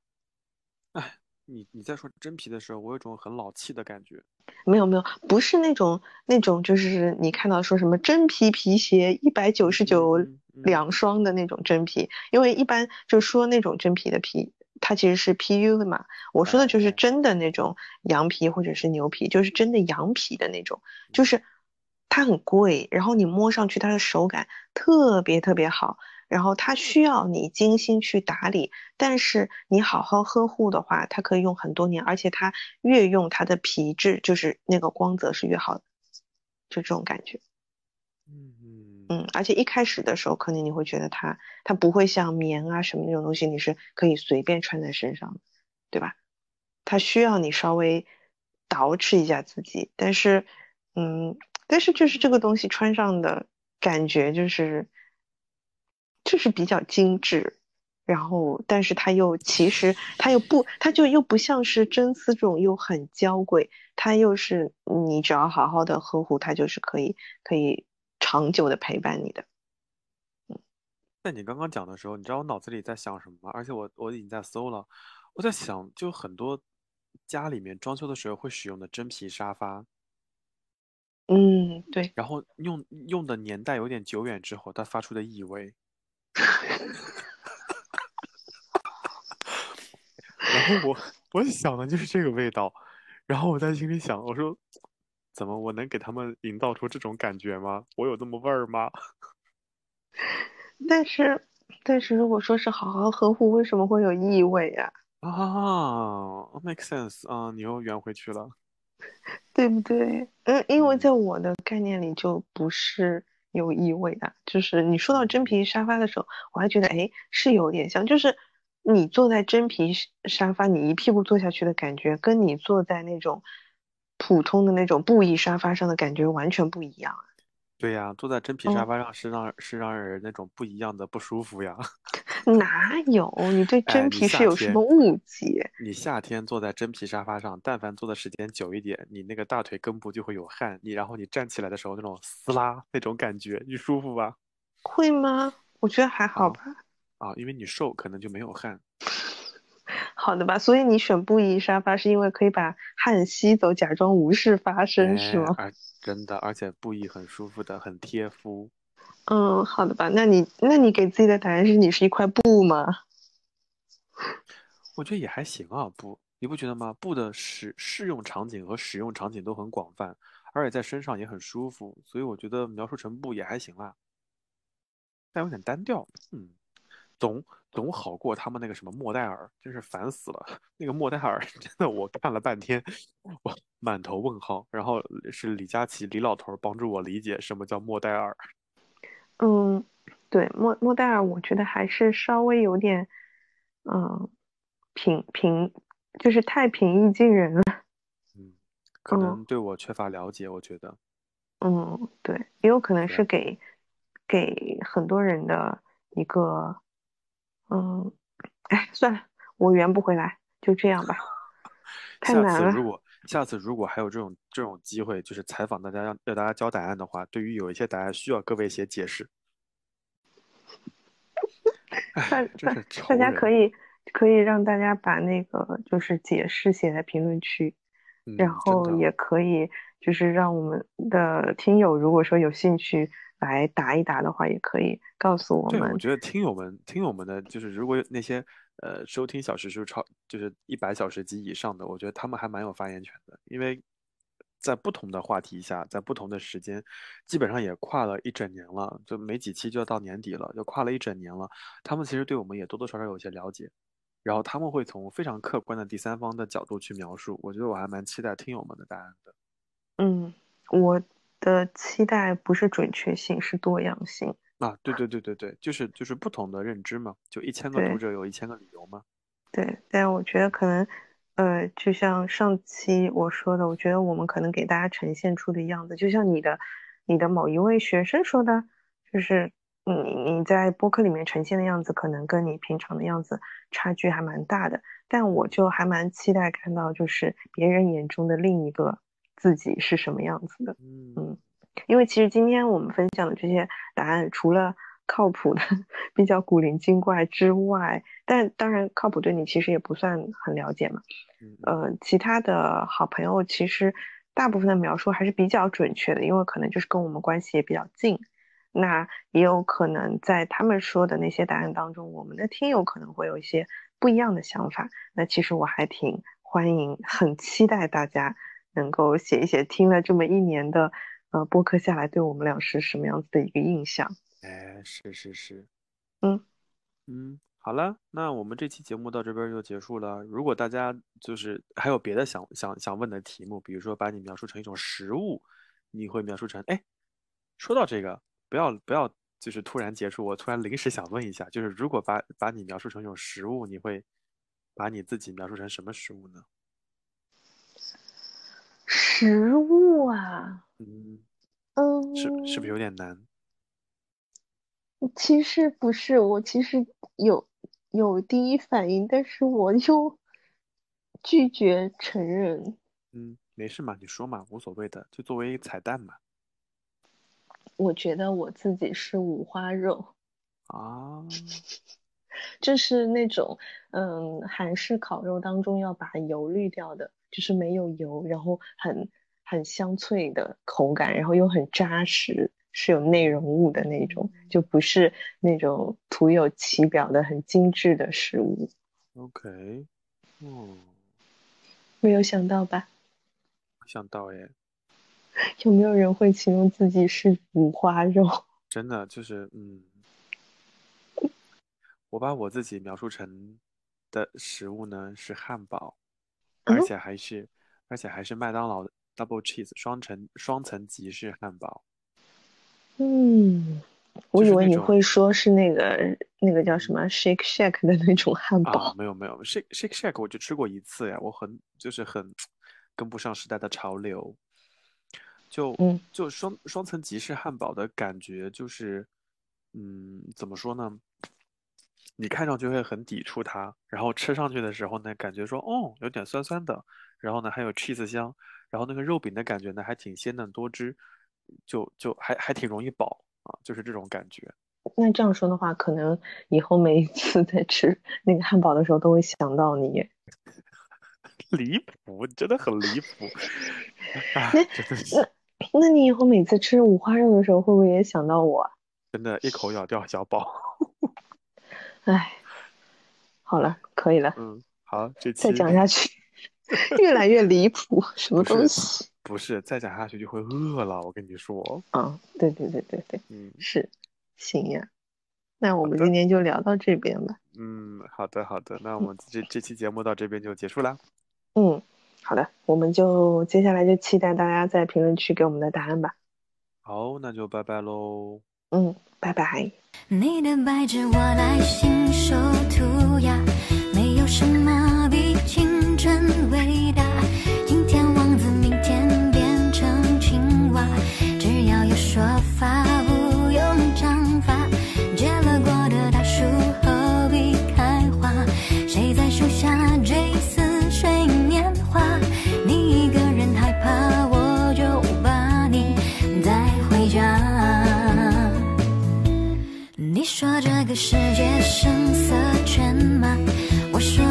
哎，你你在说真皮的时候，我有种很老气的感觉。
没有没有，不是那种那种，就是你看到说什么真皮皮鞋一百九十九两双的那种真皮，因为一般就说那种真皮的皮。它其实是 PU 的嘛，我说的就是真的那种羊皮或者是牛皮，就是真的羊皮的那种，就是它很贵，然后你摸上去它的手感特别特别好，然后它需要你精心去打理，但是你好好呵护的话，它可以用很多年，而且它越用它的皮质就是那个光泽是越好的，就这种感觉。
嗯嗯
嗯，而且一开始的时候，可能你会觉得它它不会像棉啊什么那种东西，你是可以随便穿在身上的，对吧？它需要你稍微捯饬一下自己，但是，嗯，但是就是这个东西穿上的感觉就是就是比较精致，然后但是它又其实它又不，它就又不像是真丝这种又很娇贵，它又是你只要好好的呵护，它就是可以可以。长久的陪伴你的，
嗯，在你刚刚讲的时候，你知道我脑子里在想什么吗？而且我我已经在搜了，我在想，就很多家里面装修的时候会使用的真皮沙发，
嗯，对，
然后用用的年代有点久远之后，它发出的异味，然后我我想的就是这个味道，然后我在心里想，我说。怎么？我能给他们营造出这种感觉吗？我有这么味儿吗？
但是，但是如果说是好好呵护，为什么会有异味呀？
啊，make sense 啊，你又圆回去了，
对不对？嗯，因为在我的概念里就不是有异味的。就是你说到真皮沙发的时候，我还觉得哎，是有点像。就是你坐在真皮沙发，你一屁股坐下去的感觉，跟你坐在那种。普通的那种布艺沙发上的感觉完全不一样啊！
对呀，坐在真皮沙发上是让是让人那种不一样的不舒服呀。
哪有？你对
哎，
真
你夏
皮是有什
天，
么误解？
你夏天坐在真皮沙发上，但凡坐的时间久一点，你那个大腿根部就会有汗，你然后你站起来的时候那种撕拉那种感觉，你舒服吧？
会吗？我觉得还好
啊
吧。
啊，因为你瘦，可能就没有汗。
好的吧，所以你选布艺沙发是因为可以把汗吸走，假装无事发生，是
哎，
吗？
而真的，而且布艺很舒服的，很贴肤。
嗯，好的吧。那你那你给自己的答案是你是一块布吗？
我觉得也还行啊，布，你不觉得吗？布的使适用场景和使用场景都很广泛，而且在身上也很舒服，所以我觉得描述成布也还行啦，但有点单调。嗯，总总好过他们那个什么莫代尔，真是烦死了。那个莫代尔真的我看了半天，我满头问号。然后是李佳琦李老头儿帮助我理解什么叫莫代尔。
嗯，对，莫莫代尔，我觉得还是稍微有点，嗯，平平，就是太平易近人了。
嗯，可
嗯
能对我缺乏了解，我觉得。
嗯，对，也有可能是给给很多人的一个，嗯，哎，算了，我圆不回来，就这样吧，太难了。
次如果下次如果还有这种这种机会，就是采访大家让让大家交答案的话，对于有一些答案需要各位写解释。
大大大家。可以可以让大家把那个就是解释写在评论区，然后，也可以就是让我们的听友如果说有兴趣来答一答的话，也可以告诉我
对，我。觉得听友们听友们的，就是如果有那些呃收听小时数超就是一百小时及以上的，我觉得他们还蛮有发言权的，因为在不同的话题下，在不同的时间，基本上也跨了一整年了，就没几期就要到年底了，就跨了一整年了。他们其实对我们也多多少少有些了解，然后他们会从非常客观的第三方的角度去描述，我觉得我还蛮期待听友们的答案的。
嗯，我的期待不是准确性，是多样性。
啊，对对对对对，就是就是不同的认知嘛，就一千个读者有一千个理由嘛。
对，但我觉得可能，呃，就像上期我说的，我觉得我们可能给大家呈现出的样子，就像你的你的某一位学生说的，就是你你在播客里面呈现的样子，可能跟你平常的样子差距还蛮大的。但我就还蛮期待看到，就是别人眼中的另一个自己是什么样子的。
嗯
嗯，因为其实今天我们分享的这些答案，除了靠谱的、比较古灵精怪之外，但当然靠谱对你其实也不算很了解嘛。呃，其他的好朋友其实大部分的描述还是比较准确的，因为可能就是跟我们关系也比较近。那也有可能在他们说的那些答案当中，我们的听友可能会有一些不一样的想法。那其实我还挺欢迎，很期待大家能够写一写，听了这么一年的呃播客下来，对我们俩是什么样子的一个印象。
哎，是是是，
嗯
嗯，好了，那我们这期节目到这边就结束了。如果大家就是还有别的想想想问的题目，比如说把你描述成一种食物，你会描述成，哎，说到这个，不要不要，就是突然结束，我突然临时想问一下，就是如果把把你描述成一种食物，你会把你自己描述成什么食物呢？
食物啊，
嗯，
嗯，
是是不是有点难？
其实不是，我其实有有第一反应，但是我又 拒绝承认。
嗯，没事嘛，你说嘛，无所谓的，就作为彩蛋嘛。
我觉得我自己是五花肉，
啊，
就是那种嗯韩式烤肉当中要把油滤掉的，就是没有油，然后很很香脆的口感，然后又很扎实，是有内容物的那种，就不是那种徒有其表的很精致的食物。
OK，哦，
没有想到吧？
没想到耶，
有没有人会形容自己是五花肉？
真的就是，嗯，我把我自己描述成的食物呢是汉堡，而
嗯
且还是，而且还是麦当劳的 double cheese 双层双层吉士汉堡，
嗯，我以为你会说是那个那个叫什么 Shake Shack 的那种汉
啊，
堡。
没有没有，Shake Shake Shack 我就吃过一次呀，我很就是很跟不上时代的潮流，就
嗯
就双双层吉士汉堡的感觉就是，嗯，怎么说呢？你看上去会很抵触它，然后吃上去的时候呢，感觉说哦，有点酸酸的，然后呢还有 cheese 香，然后那个肉饼的感觉呢还挺鲜嫩多汁，就就还还挺容易饱啊，就是这种感觉。
那这样说的话，可能以后每一次在吃那个汉堡的时候，都会想到你。
离谱，真的很离谱，啊，真的
那那你以后每次吃五花肉的时候，会不会也想到我啊？
真的，一口咬掉小宝。
唉，好了，可以了，
嗯，好，这期
再讲下去越来越离谱，什么东西？
不是再讲下去就会饿了，我跟你说。
啊，对对对对对，
嗯
是，行呀。那我们今天就聊到这边吧。
嗯，好的好的，那我们这这期节目到这边就结束啦。
嗯，好的，我们就接下来就期待大家在评论区给我们的答案吧。
好，那就拜拜喽。
嗯，拜拜。
你的白纸我来信手涂鸦没有什么说这个世界声色犬马我说